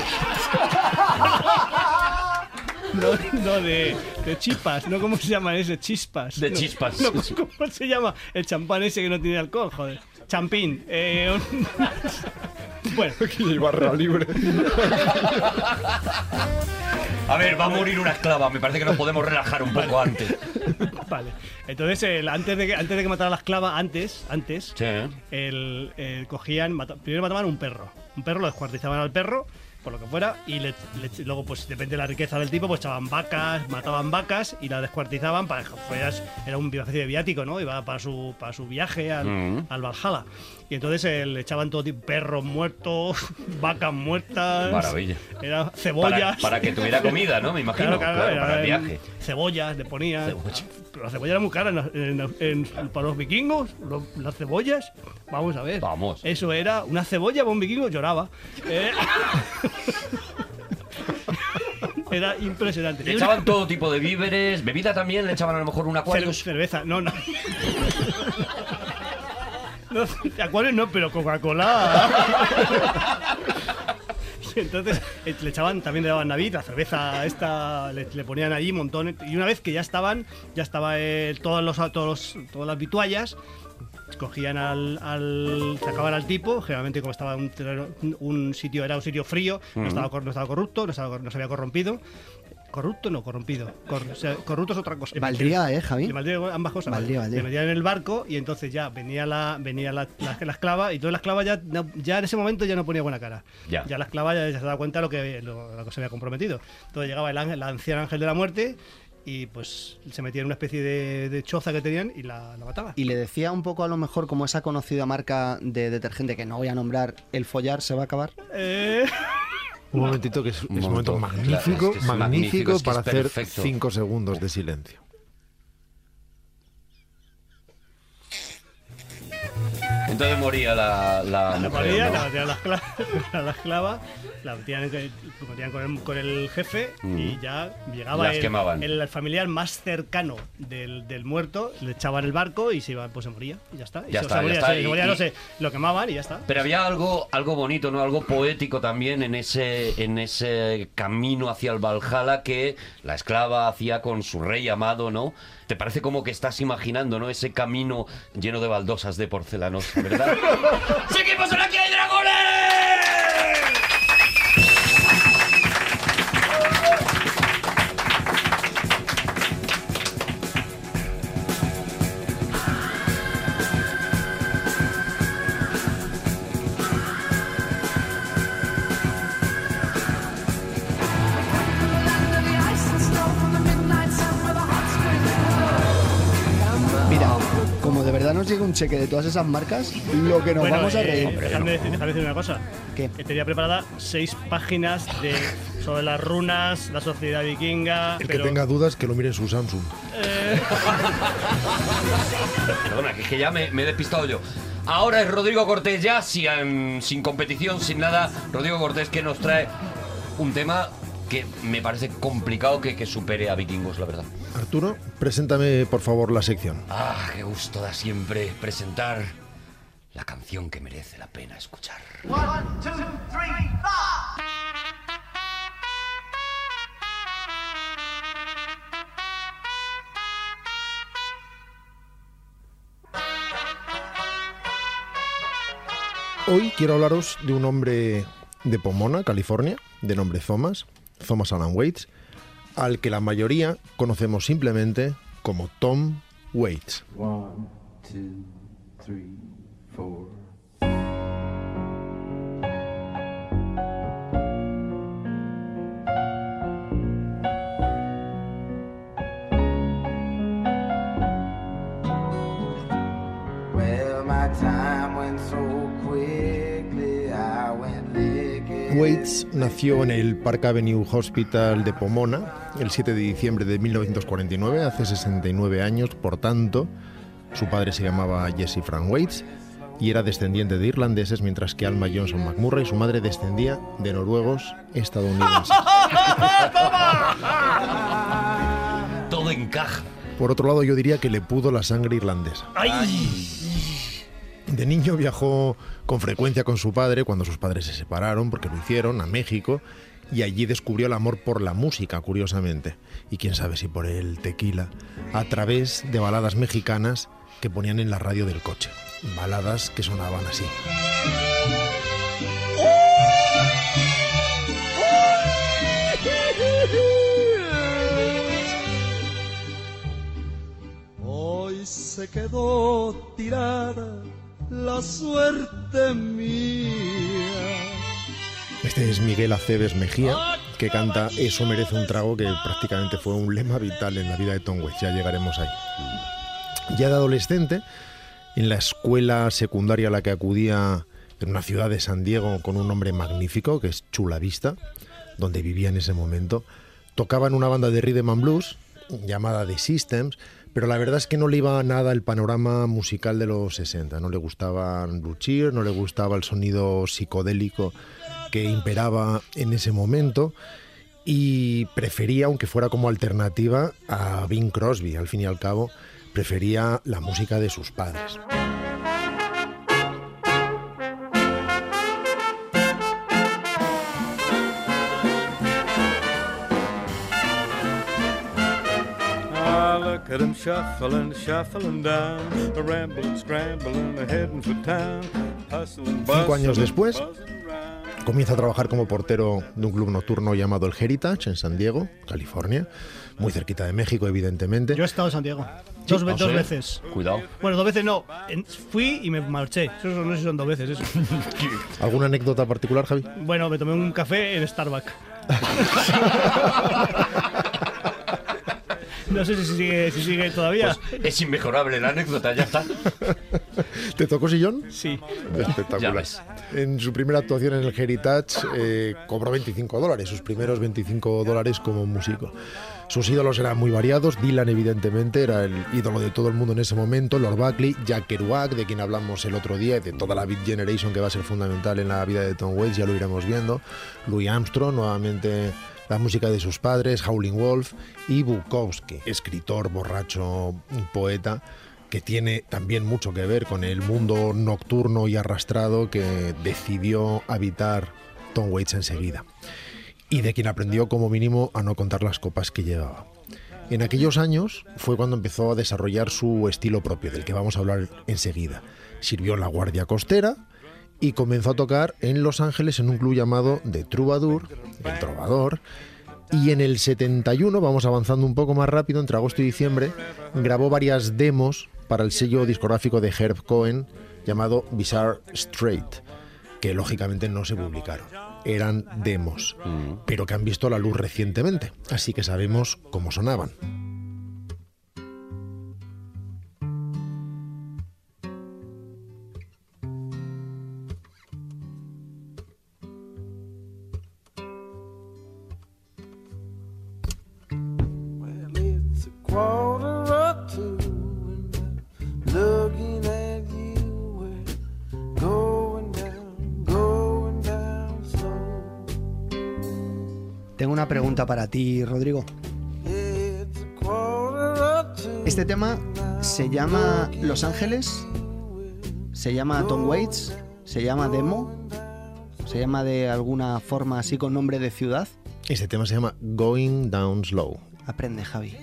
No, no, de, de chispas, ¿no? ¿Cómo se llama ese? Chispas. De No, chispas. no, ¿Cómo se llama el champán ese que no tiene alcohol? Joder. Champín. Eh, un- bueno, Y barra libre. A ver, va a morir una esclava. Me parece que nos podemos relajar un poco antes. Vale. Entonces, el- antes, de que, antes de que matara a la esclava, antes, antes, Sí, el, el- cogían, mata- primero mataban un perro. Un perro lo descuartizaban al perro, por lo que fuera, y le- le- luego, pues depende de la riqueza del tipo, pues echaban vacas, mataban vacas y la descuartizaban para pues, era un especie de viático, ¿no? Iba para su, para su viaje al, Mm. al Valhalla. Y entonces eh, le echaban todo tipo, perros muertos, vacas muertas. Maravilla. Era cebollas. para que tuviera comida, ¿no? Me imagino. Claro, era- para el viaje. Cebollas le ponían. Cebolla. Pero la cebolla era muy cara en- en- en- para los vikingos. las cebollas, vamos a ver. Vamos. Eso era una cebolla para un vikingo lloraba. Eh, era impresionante. Le echaban todo tipo de víveres, bebida también, le echaban a lo mejor un acuario. cerveza, no, no. No, acuarios no, pero Coca-Cola. Y entonces eh, le echaban, también le daban Navid, la cerveza esta, le, le ponían allí montones. Y una vez que ya estaban, ya estaba todos los, todos los- todas las vituallas, cogían al, al sacaban al tipo generalmente como estaba un, un sitio era un sitio frío no, estaba, no estaba corrupto no, estaba, no se había corrompido corrupto no corrompido Cor- o sea, corrupto es otra cosa Valdría, ¿eh, Javi? Le valdría ambas cosas Valdría, valdría. le metían en el barco y entonces ya venía la venía la, la- la esclava y toda la esclava ya, ya en ese momento ya no ponía buena cara Ya. la esclava ya se daba cuenta de lo que, lo, lo que se había comprometido entonces llegaba el, ángel, el anciano ángel de la muerte y pues se metía en una especie de, de choza que tenían y la, la mataba. Y le decía un poco a lo mejor como esa conocida marca de detergente que no voy a nombrar, el follar se va a acabar. Eh, Un momentito que es, es un momento momento, magnífico, claro, es que es magnífico para hacer cinco segundos de silencio. Entonces moría la, la la mujer, moría, ¿no? la metían a la esclava, la metían, metían con, el, con el jefe y ya llegaba el, quemaban. el familiar más cercano del, del muerto, le echaban el barco y se iba, pues se moría y ya está. Y Ya se, está, se ya moría, está, se- se moría, y- no sé, lo quemaban y ya está. Pero había algo, algo bonito, ¿no? Algo poético también en ese, en ese camino hacia el Valhalla que la esclava hacía con su rey amado, ¿no? Te parece como que estás imaginando, ¿no? Ese camino lleno de baldosas de porcelanosa, ¿verdad? ¡Seguimos en Aquí hay dragones! Llega un cheque de todas esas marcas, lo que nos Bueno, vamos a eh, reír. déjame, decir, déjame decir una cosa. ¿Qué? Que tenía preparada seis páginas de, sobre las runas, la sociedad vikinga. El pero, que tenga dudas, que lo mire en su Samsung. eh, Perdona, que es que ya me, me he despistado yo. Ahora es Rodrigo Cortés ya, sin, sin competición, sin nada. Rodrigo Cortés que nos trae un tema que me parece complicado que, que supere a Vikingos, la verdad. Arturo, preséntame por favor la sección. Ah, qué gusto da siempre presentar la canción que merece la pena escuchar. Hoy quiero hablaros de un hombre de Pomona, California, de nombre Thomas, Thomas Alan Waits, al que la mayoría conocemos simplemente como Tom Waits. Waits nació en el Park Avenue Hospital de Pomona el 7 de diciembre de 1949, hace 69 años, por tanto, su padre se llamaba Jesse Frank Waits y era descendiente de irlandeses, mientras que Alma Johnson McMurray, su madre, descendía de noruegos estadounidenses. Todo encaja. Por otro lado, yo diría que le pudo la sangre irlandesa. De niño viajó con frecuencia con su padre cuando sus padres se separaron, porque lo hicieron, a México, y allí descubrió el amor por la música, curiosamente. Y quién sabe si por el tequila, a través de baladas mexicanas que ponían en la radio del coche. Baladas que sonaban así. Hoy se quedó tirada la suerte mía. Este es Miguel Aceves Mejía, que canta Eso merece un trago, que prácticamente fue un lema vital en la vida de Tom Waits. Ya llegaremos ahí. Ya de adolescente, en la escuela secundaria a la que acudía en una ciudad de San Diego con un nombre magnífico, que es Chula Vista, donde vivía en ese momento, tocaba en una banda de rhythm and blues llamada The Systems, pero la verdad es que no le iba nada el panorama musical de los 60. No le gustaba Blue Cheer, no le gustaba el sonido psicodélico que imperaba en ese momento y prefería, aunque fuera como alternativa, a Bing Crosby. Al fin y al cabo, prefería la música de sus padres. At 'em shuffling, shuffling down, a rambling, scrambling, a heading for town, hustling, Cinco años después, comienza a trabajar como portero de un club nocturno llamado el Heritage en San Diego, California, muy cerquita de México, evidentemente. yo he estado en Santiago. Dos, ve- ¿Ah, dos sí? veces. Cuidado. Bueno, dos veces no. Fui y me marché. Eso no sé si son dos veces eso. ¿Alguna anécdota particular, Javi? bueno, me tomé un café en Starbucks. No sé si sigue, si sigue todavía. Pues es inmejorable la anécdota, ya está. ¿Te tocó sillón? Sí. Espectacular. En su primera actuación en el Heritage eh, cobró 25 dólares, sus primeros 25 dólares como músico. Sus ídolos eran muy variados, Dylan evidentemente era el ídolo de todo el mundo en ese momento, Lord Buckley, Jack Kerouac, de quien hablamos el otro día, y de toda la Beat Generation que va a ser fundamental en la vida de Tom Waits, ya lo iremos viendo, Louis Armstrong, nuevamente la música de sus padres, Howling Wolf y Bukowski, escritor, borracho, poeta, que tiene también mucho que ver con el mundo nocturno y arrastrado que decidió habitar Tom Waits enseguida y de quien aprendió como mínimo a no contar las copas que llevaba. En aquellos años fue cuando empezó a desarrollar su estilo propio, del que vamos a hablar enseguida. Sirvió en la Guardia Costera y comenzó a tocar en Los Ángeles en un club llamado The Troubadour, el Trovador, y en el 71, vamos avanzando un poco más rápido, entre agosto y diciembre, grabó varias demos para el sello discográfico de Herb Cohen llamado Bizarre Straight, que lógicamente no se publicaron. Eran demos, pero que han visto la luz recientemente, así que sabemos cómo sonaban. Pregunta para ti, Rodrigo. Este tema se llama Los Ángeles, se llama Tom Waits, se llama Demo, se llama de alguna forma así con nombre de ciudad. Este tema se llama Going Down Slow. Aprende, Javi.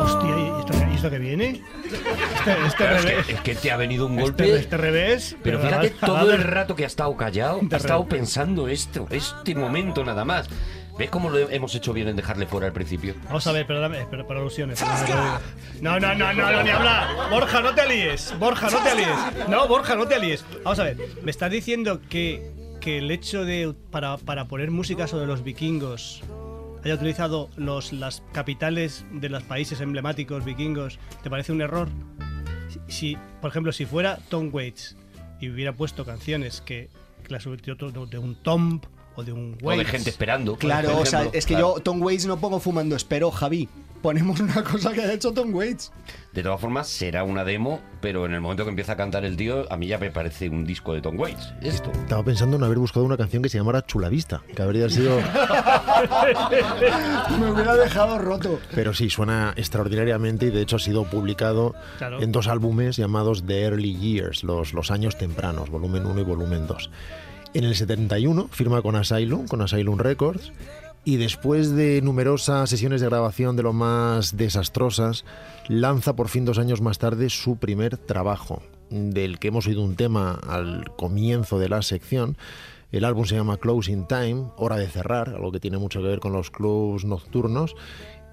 Hostia, ¿y esto, y esto que viene? Este, este Claro, es, revés. que, es que te ha venido un Este- golpe. este revés, Pero pero fíjate todo el rato que ha estado callado, ha estado repente. pensando esto, este momento nada más. ¿Ves cómo lo hemos hecho bien en dejarle fuera al principio? Vamos a ver, perdóname, espera, por alusiones. No, no, no, no, no, ni hablar. Borja, no te alíes. Borja, no te alíes. No, Borja, no te alíes. Vamos a ver, me estás diciendo que, que el hecho de, para, para poner música sobre los vikingos, haya utilizado los, las capitales de los países emblemáticos vikingos, ¿te parece un error? Si, si, por ejemplo, si fuera Tom Waits y hubiera puesto canciones que, que las hubiera de, de un Tom o de un O de Waits. gente esperando. Claro, o sea, es que Claro. yo Tom Waits no pongo fumando espero, Javi. Ponemos una cosa que ha hecho Tom Waits. De todas formas, será una demo, pero en el momento que empieza a cantar el tío, a mí ya me parece un disco de Tom Waits. Esto. Estaba pensando en haber buscado una canción que se llamara Chulavista, que habría sido... Me hubiera dejado roto. Pero sí, suena extraordinariamente y de hecho ha sido publicado Claro. en dos álbumes llamados The Early Years, los, los años tempranos, volumen 1 y volumen 2. En el 71 firma con Asylum, con Asylum Records, y después de numerosas sesiones de grabación de lo más desastrosas, lanza por fin dos años más tarde su primer trabajo, del que hemos oído un tema al comienzo de la sección. El álbum se llama Closing Time, hora de cerrar, algo que tiene mucho que ver con los clubs nocturnos,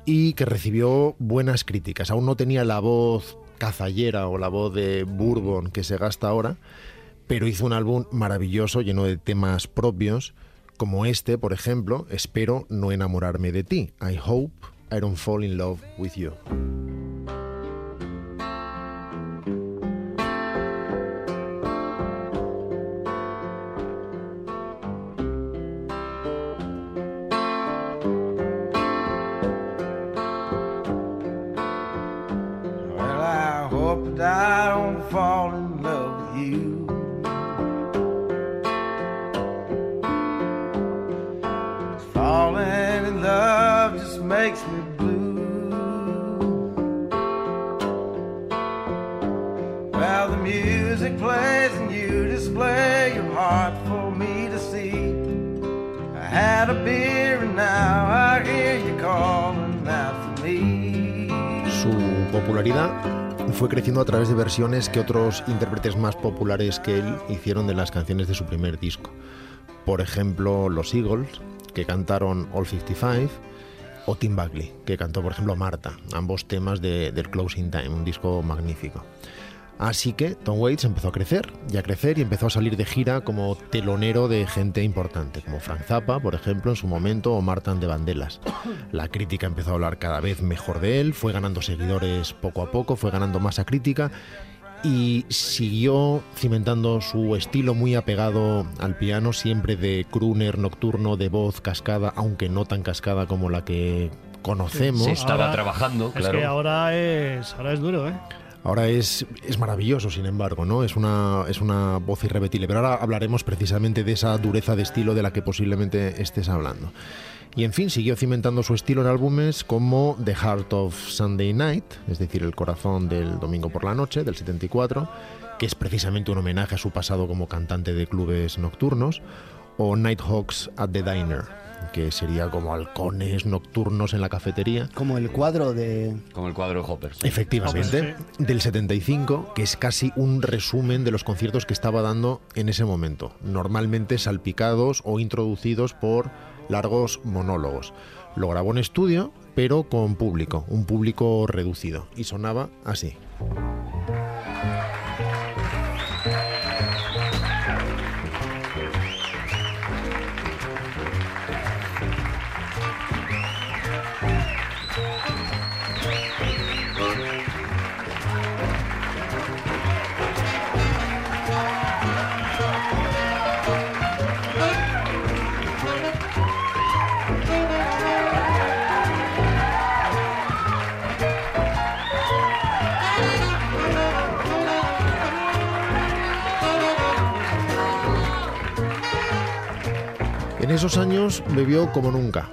y que recibió buenas críticas. Aún no tenía la voz cazallera o la voz de Bourbon que se gasta ahora, pero hizo un álbum maravilloso lleno de temas propios, como este, por ejemplo, Espero no enamorarme de ti. I hope I don't fall in love with you. Su popularidad fue creciendo a través de versiones que otros intérpretes más populares que él hicieron de las canciones de su primer disco. Por ejemplo, los Eagles, que cantaron All 55, o Tim Buckley, que cantó, por ejemplo, Marta, ambos temas de- del Closing Time, un disco magnífico. Así que Tom Waits empezó a crecer y a crecer y empezó a salir de gira como telonero de gente importante, como Frank Zappa, por ejemplo, en su momento, o Martin de Bandelas. La crítica empezó a hablar cada vez mejor de él, fue ganando seguidores poco a poco, fue ganando masa crítica y siguió cimentando su estilo muy apegado al piano, siempre de crooner nocturno, de voz cascada, aunque no tan cascada como la que conocemos. Se estaba trabajando, Es claro. que ahora es, ahora es duro, ¿eh? Ahora es, es maravilloso, sin embargo, ¿no? Es una, es una voz irrebetible. Pero ahora hablaremos precisamente de esa dureza de estilo de la que posiblemente estés hablando. Y en fin, siguió cimentando su estilo en álbumes como The Heart of Sunday Night, es decir, El corazón del domingo por la noche, del 74, que es precisamente un homenaje a su pasado como cantante de clubes nocturnos, o Nighthawks at the Diner, que sería como halcones nocturnos en la cafetería. Como el cuadro de... Como el cuadro de Hopper. sí. Efectivamente, del 75, que es casi un resumen de los conciertos que estaba dando en ese momento, normalmente salpicados o introducidos por largos monólogos. Lo grabó en estudio, pero con público, un público reducido, y sonaba así. Esos años bebió como nunca,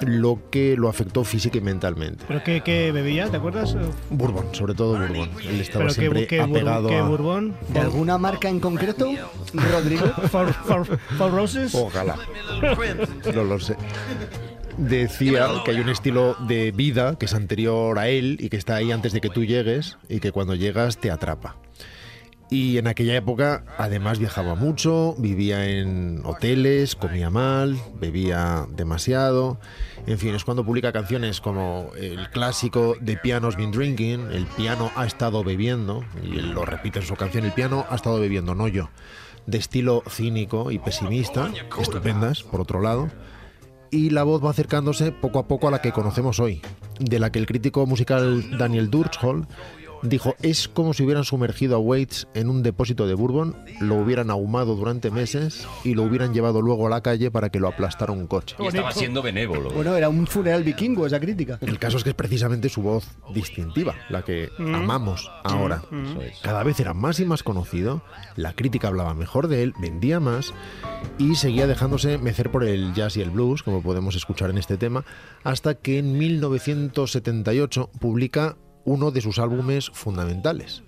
lo que lo afectó física y mentalmente. ¿Pero qué, qué bebía? ¿Te acuerdas? Bourbon, sobre todo Bourbon. Él estaba ¿Pero qué, siempre qué, bur- apegado qué a... Bourbon? ¿De alguna marca en concreto, Rodrigo? For, for- for Roses? Ojalá. No lo sé. Decía que hay un estilo de vida que es anterior a él y que está ahí antes de que tú llegues y que cuando llegas te atrapa. Y en aquella época además viajaba mucho, vivía en hoteles, comía mal, bebía demasiado. En fin, es cuando publica canciones como el clásico The Piano's Been Drinking, el piano ha estado bebiendo, y lo repite en su canción, el piano ha estado bebiendo, no yo. De estilo cínico y pesimista, estupendas, por otro lado y la voz va acercándose poco a poco a la que conocemos hoy, de la que el crítico musical Daniel Durchol dijo es como si hubieran sumergido a Waits en un depósito de bourbon, lo hubieran ahumado durante meses y lo hubieran llevado luego a la calle para que lo aplastara un coche. Y estaba siendo benévolo. Bueno, era un funeral vikingo esa crítica. El caso es que es precisamente su voz distintiva, la que Mm. amamos ahora. Mm. Es. Cada vez era más y más conocido, la crítica hablaba mejor de él, vendía más y seguía dejándose mecer por el jazz y el blues, como podemos escuchar en este tema, hasta que en 1978 publica uno de sus álbumes fundamentales,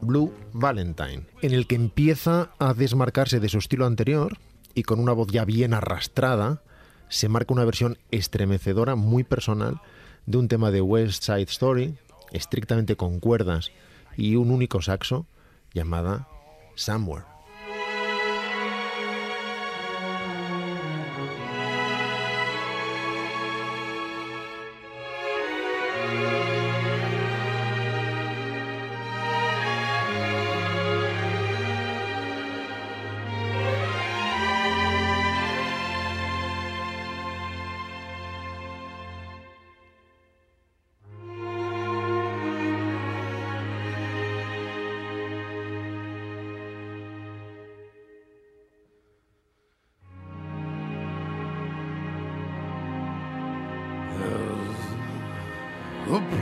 Blue Valentine, en el que empieza a desmarcarse de su estilo anterior y con una voz ya bien arrastrada, se marca una versión estremecedora, muy personal, de un tema de West Side Story, estrictamente con cuerdas y un único saxo, llamada Somewhere.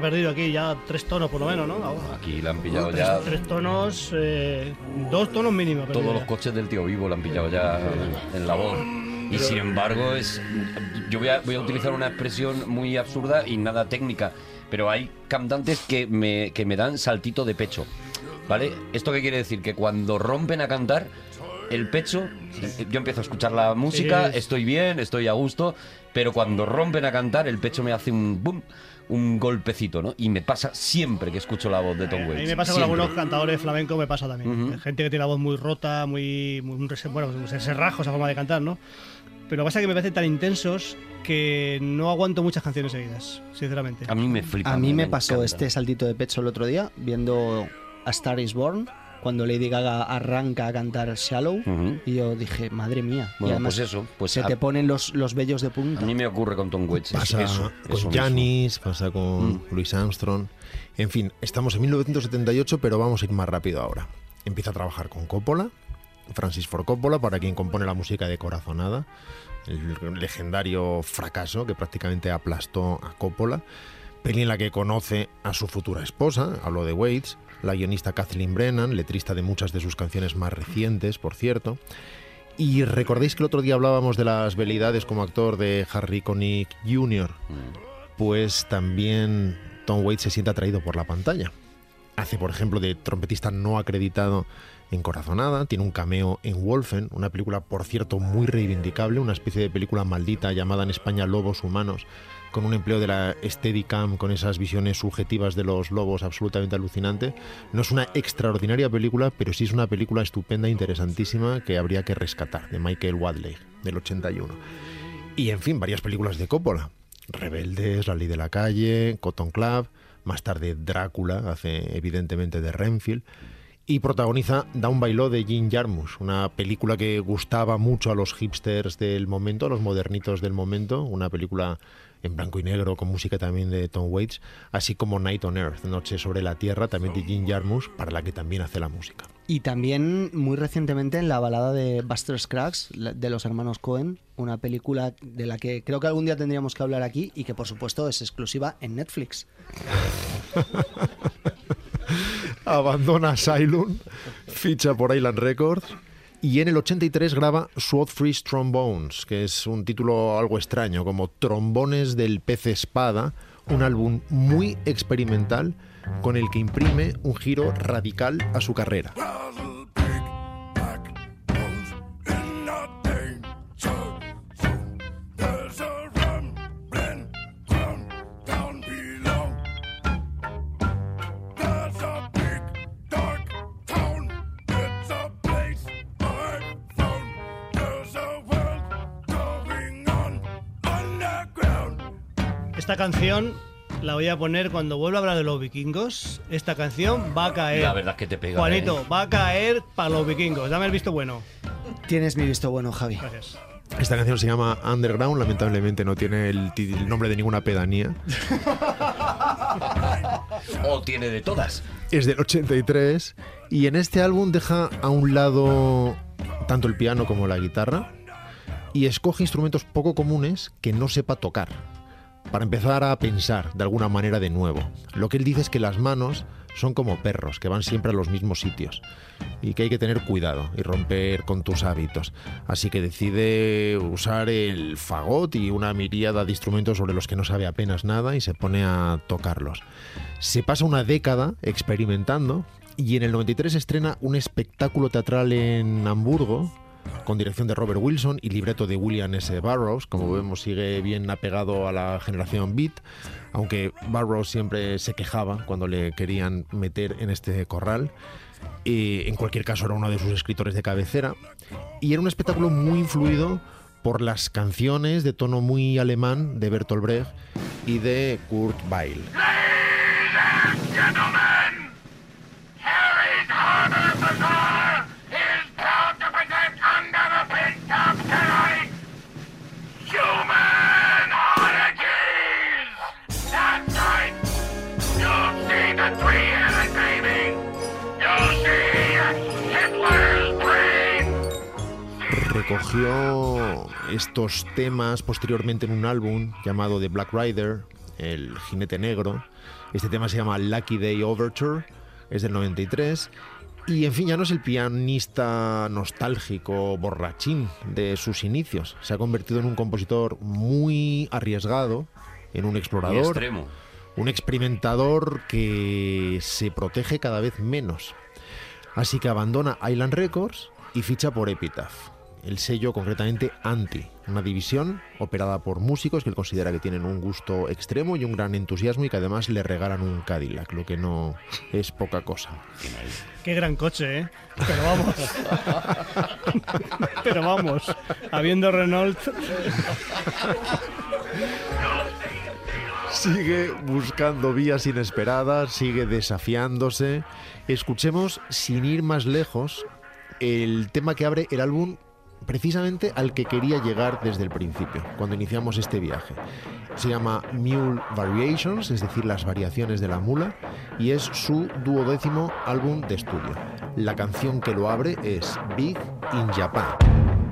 que ha perdido aquí ya tres tonos por lo menos, ¿no? Ahora. Aquí la han pillado tres, ya. tres tonos, eh, dos tonos mínimos. Todos los coches del tío vivo la han pillado ya en la voz. Y sin embargo, es yo voy a, voy a utilizar una expresión muy absurda y nada técnica, pero hay cantantes que me, que me dan saltito de pecho. ¿Vale? ¿Esto qué quiere decir? Que cuando rompen a cantar, el pecho, yo empiezo a escuchar la música, Sí. estoy bien, estoy a gusto, pero cuando rompen a cantar, el pecho me hace un boom, un golpecito, ¿no? Y me pasa siempre que escucho la voz de Tom A Waits. mí me pasa con Siempre. algunos cantadores flamencos, me pasa también. Gente que tiene la voz muy rota, muy. muy bueno, se serrajo esa forma de cantar, ¿no? Pero pasa que me parecen tan intensos que no aguanto muchas canciones seguidas, sinceramente. A mí me flipa. A mí me pasó este saltito de pecho el otro día viendo A Star is Born, cuando Lady Gaga arranca a cantar Shallow, y yo dije, madre mía. y Bueno, además pues eso, pues se a- te ponen los, los vellos de punta. A mí me ocurre con Tom Waits. Pasa eso, con. Janis, pasa con Mm. Louis Armstrong. En fin, estamos en 1978, pero vamos a ir más rápido ahora. Empieza a trabajar con Coppola, Francis Ford Coppola, para quien compone la música de Corazonada, el legendario fracaso que prácticamente aplastó a Coppola. Peli en la que conoce a su futura esposa, hablo de Waits, la guionista Kathleen Brennan, letrista de muchas de sus canciones más recientes, por cierto. Y recordéis que el otro día hablábamos de las velidades como actor de Harry Connick Jr. Pues también Tom Waits se siente atraído por la pantalla. Hace, por ejemplo, de trompetista no acreditado en Corazonada, tiene un cameo en Wolfen, una película, por cierto, muy reivindicable, una especie de película maldita llamada en España Lobos Humanos, con un empleo de la Steadicam, con esas visiones subjetivas de los lobos absolutamente alucinante. No es una extraordinaria película, pero sí es una película estupenda, interesantísima, que habría que rescatar, de Michael Wadley, del 81. Y en fin, varias películas de Coppola. Rebeldes, La Ley de la Calle, Cotton Club, más tarde Drácula, hace evidentemente de Renfield. Y protagoniza Down by Law de Jim Jarmusch, una película que gustaba mucho a los hipsters del momento, a los modernitos del momento, una película en blanco y negro con música también de Tom Waits, así como Night on Earth, Noche sobre la Tierra, también de Jim Jarmusch, para la que también hace la música. Y también muy recientemente en la balada de Buster Scruggs de los hermanos Cohen, una película de la que creo que algún día tendríamos que hablar aquí y que por supuesto es exclusiva en Netflix. abandona Asylum, ficha por Island Records y en el 83 graba Sword Freeze Trombones, que es un título algo extraño, como Trombones del pez espada, un álbum muy experimental con el que imprime un giro radical a su carrera. Esta canción la voy a poner cuando vuelva a hablar de los vikingos. Esta canción va a caer. La verdad es que te pega. Juanito, ¿eh? va a caer para los vikingos. Dame el visto bueno. Tienes mi visto bueno, Javi. Gracias. Esta canción se llama Underground, lamentablemente no tiene el, nombre de ninguna pedanía. O tiene de todas. es del 83 y en este álbum deja a un lado tanto el piano como la guitarra y escoge instrumentos poco comunes que no sepa tocar para empezar a pensar de alguna manera de nuevo. Lo que él dice es que las manos son como perros que van siempre a los mismos sitios y que hay que tener cuidado y romper con tus hábitos. Así que decide usar el fagot y una miríada de instrumentos sobre los que no sabe apenas nada y se pone a tocarlos. Se pasa una década experimentando y en el 93 estrena un espectáculo teatral en Hamburgo con dirección de Robert Wilson y libreto de William S. Burroughs. Como vemos, sigue bien apegado a la generación Beat, aunque Burroughs siempre se quejaba cuando le querían meter en este corral. Eh, en cualquier caso, era uno de sus escritores de cabecera. Y era un espectáculo muy influido por las canciones de tono muy alemán de Bertolt Brecht y de Kurt Weill. Recogió estos temas posteriormente en un álbum llamado The Black Rider, El Jinete Negro. Este tema se llama Lucky Day Overture, es del 93. Y en fin, ya no es el pianista nostálgico, borrachín de sus inicios. Se ha convertido en un compositor muy arriesgado, en un explorador, extremo. un experimentador que se protege cada vez menos. Así que abandona Island Records y ficha por Epitaph, el sello concretamente Anti, una división operada por músicos que él considera que tienen un gusto extremo y un gran entusiasmo y que además le regalan un Cadillac, lo que no es poca cosa. Qué gran coche, ¿eh? Pero vamos. Pero vamos. Habiendo Renault. Sigue buscando vías inesperadas, sigue desafiándose. Escuchemos, sin ir más lejos, el tema que abre el álbum precisamente al que quería llegar desde el principio, cuando iniciamos este viaje. Se llama Mule Variations, es decir, las variaciones de la mula, y es su duodécimo álbum de estudio. La canción que lo abre es Big in Japan.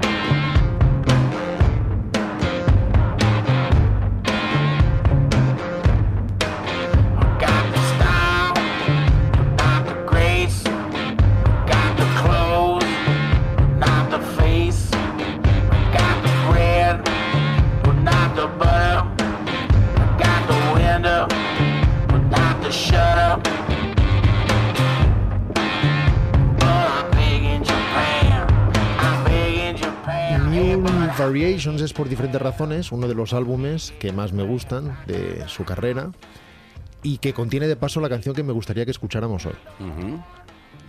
Variations es por diferentes razones uno de los álbumes que más me gustan de su carrera y que contiene de paso la canción que me gustaría que escucháramos hoy.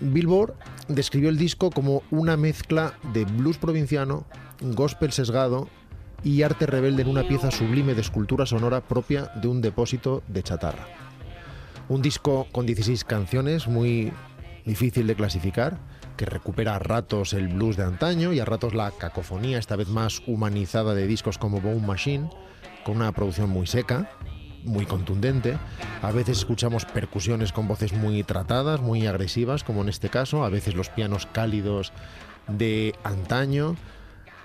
Billboard describió el disco como una mezcla de blues provinciano, gospel sesgado y arte rebelde en una pieza sublime de escultura sonora propia de un depósito de chatarra. Un disco con 16 canciones muy difícil de clasificar, que recupera a ratos el blues de antaño y a ratos la cacofonía, esta vez más humanizada de discos como Bone Machine, con una producción muy seca, muy contundente. A veces escuchamos percusiones con voces muy tratadas, muy agresivas, como en este caso, a veces los pianos cálidos de antaño.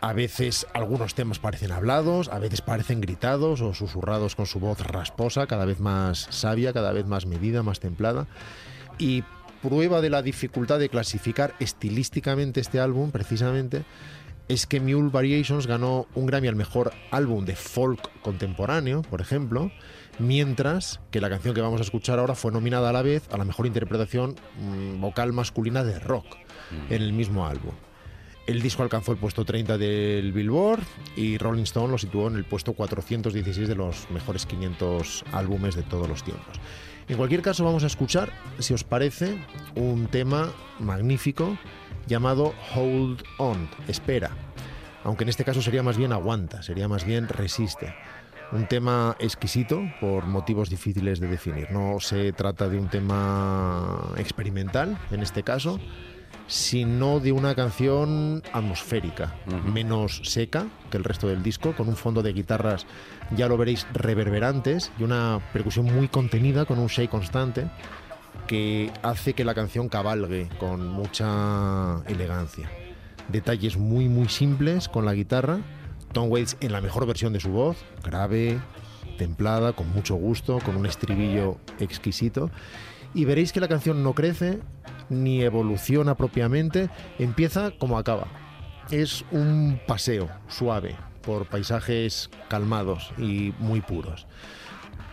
A veces algunos temas parecen hablados, a veces parecen gritados o susurrados con su voz rasposa, cada vez más sabia, cada vez más medida, más templada. Y prueba de la dificultad de clasificar estilísticamente este álbum, precisamente, es que Mule Variations ganó un Grammy al mejor álbum de folk contemporáneo, por ejemplo, mientras que la canción que vamos a escuchar ahora fue nominada a la vez a la mejor interpretación mm, vocal masculina de rock en el mismo álbum. El disco alcanzó el puesto 30 del Billboard y Rolling Stone lo situó en el puesto 416 de los mejores 500 álbumes de todos los tiempos. En cualquier caso vamos a escuchar, si os parece, un tema magnífico llamado Hold On, espera. Aunque en este caso sería más bien aguanta, sería más bien resiste. Un tema exquisito por motivos difíciles de definir. No se trata de un tema experimental, en este caso, sino de una canción atmosférica, menos seca que el resto del disco, con un fondo de guitarras, ya lo veréis, reverberantes y una percusión muy contenida con un shake constante que hace que la canción cabalgue con mucha elegancia. Detalles muy muy simples con la guitarra, Tom Waits en la mejor versión de su voz, grave, templada, con mucho gusto, con un estribillo exquisito. Y veréis que la canción no crece ni evoluciona propiamente, empieza como acaba. Es un paseo suave por paisajes calmados y muy puros.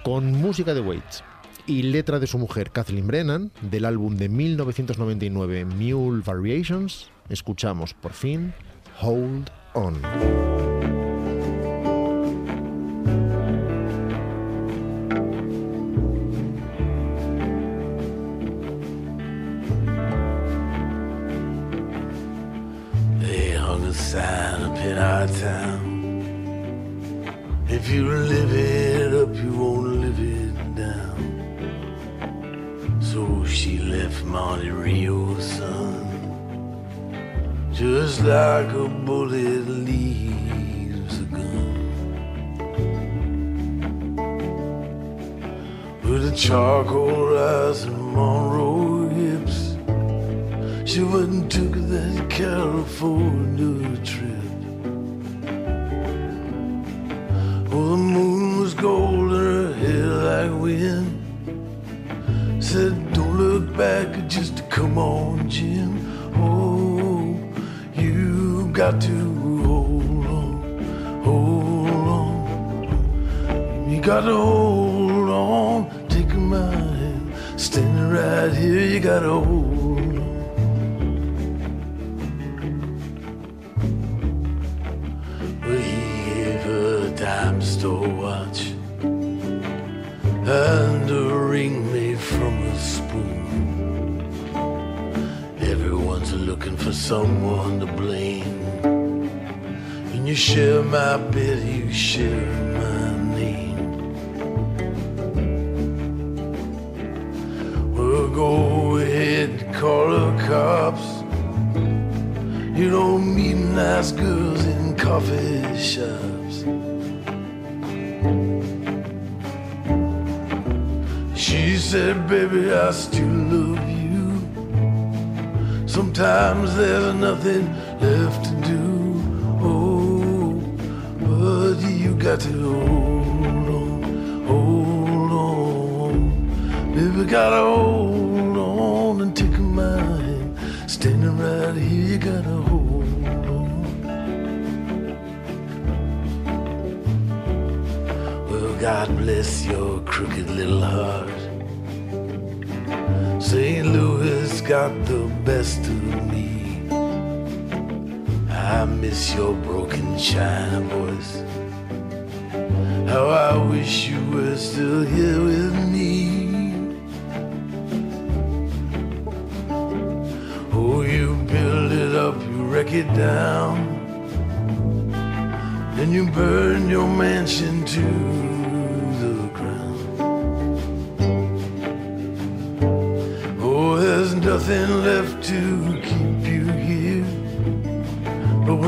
Con música de Waits y letra de su mujer Kathleen Brennan del álbum de 1999 Mule Variations, escuchamos por fin Hold On. Town. If you live it up, you won't live it down. So she left Monte Rio, son. Just like a bullet leaves a gun. With a charcoal eyes and Monroe hips. She went and took that California trip. Wind. Said, don't look back, just come Come on, Jim. Oh, you got to hold on, hold on. You got to hold on. Take my hand, standing right here. You got to hold and a ring made from a spoon. Everyone's looking for someone to blame. And you share my bed, you share my name. Well, go ahead, call the cops. You don't meet nice girls in coffee shops. Said, Baby, I still love you. Sometimes there's nothing left to do. Oh, but you got to hold on, hold on. Baby, gotta hold on and take my hand. Standing right here, you gotta hold on. Well, God bless your crooked little heart. St. Louis got the best of me. I miss your broken china voice. How I wish you were still here with me. Oh, you build it up, you wreck it down. Then you burn your mansion to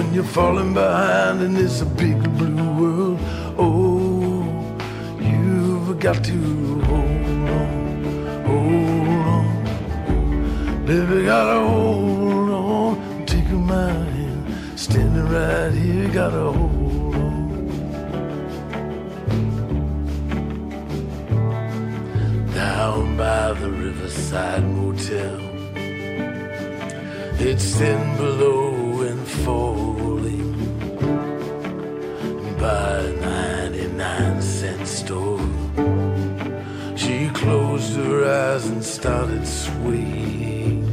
when you're falling behind in this big blue world, oh, you've got to hold on, hold on. Baby, gotta hold on, take my hand, standing right here, gotta hold on. Down by the Riverside Motel, it's thin below and falling by a 99 cent store. She closed her eyes and started swaying.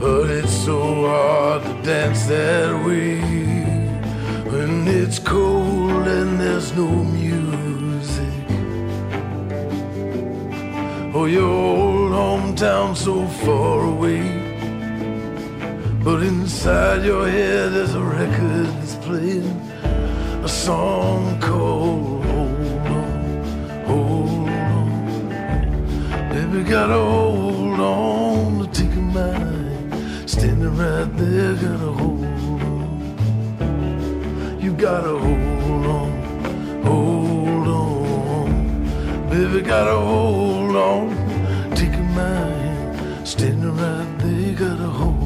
But it's so hard to dance that way when it's cold and there's no music. Oh, your old hometown so far away. But inside your head there's a record that's playing a song called Hold On, Hold On. Baby, gotta hold on to take my hand. Standing right there, gotta hold on. You gotta hold on, hold on. Baby, gotta hold on. Take my hand. Standing right there, gotta hold.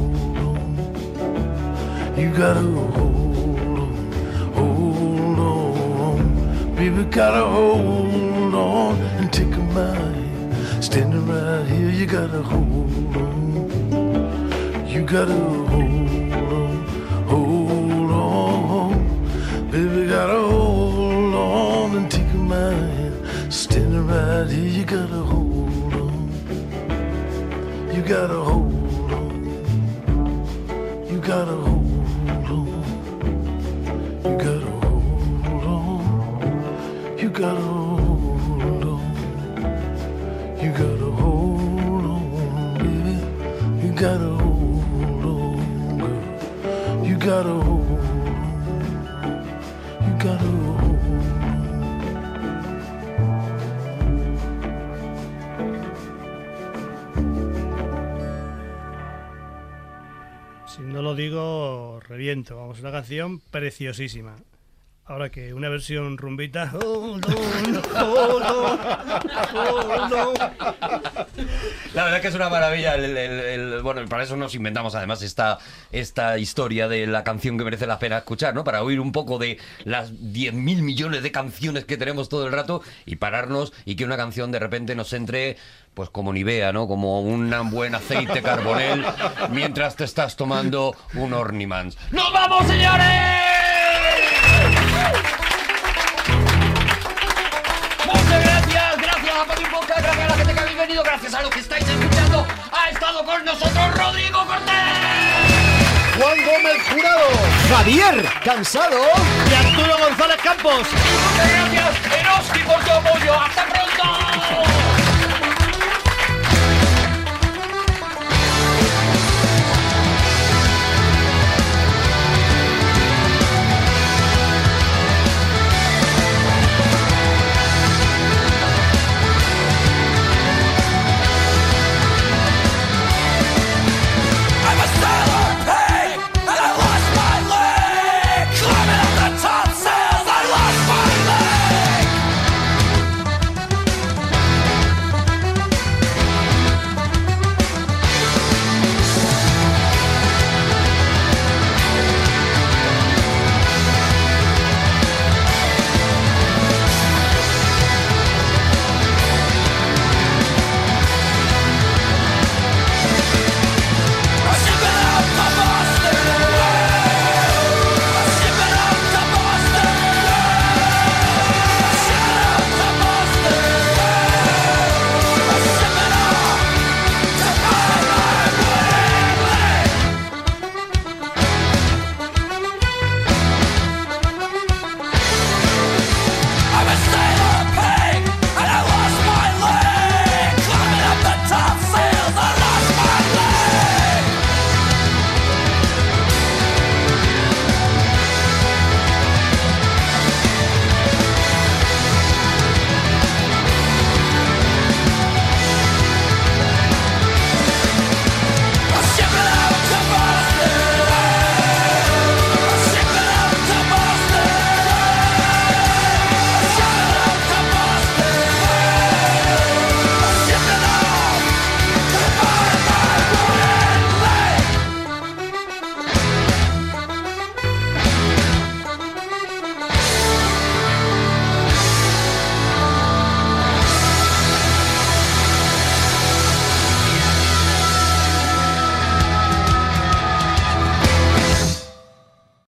You gotta hold on, hold on. Baby, gotta hold on and take my hand. Standing right here, you gotta hold on. You gotta hold on, hold on. Baby, gotta hold on and take my hand. Standing right here, you gotta hold on. You gotta hold on. You gotta Si no lo digo, reviento. Vamos, una canción preciosísima. Ahora que una versión rumbita. La verdad que es una maravilla. el- bueno, para eso nos inventamos además esta, esta historia de la canción que merece la pena escuchar, ¿no? Para oír un poco de las 10.000 millones de canciones que tenemos todo el rato y pararnos y que una canción de repente nos entre, pues como Nivea, ¿no? Como un buen aceite carbonel mientras te estás tomando un Ornimans. ¡Nos vamos, señores! Venido, gracias a los que estáis escuchando. Ha estado con nosotros Rodrigo Cortés. Juan Gómez Jurado. Javier Cansado. Y Arturo González Campos. Muchas gracias, Eroski, por tu apoyo. ¡Hasta pronto!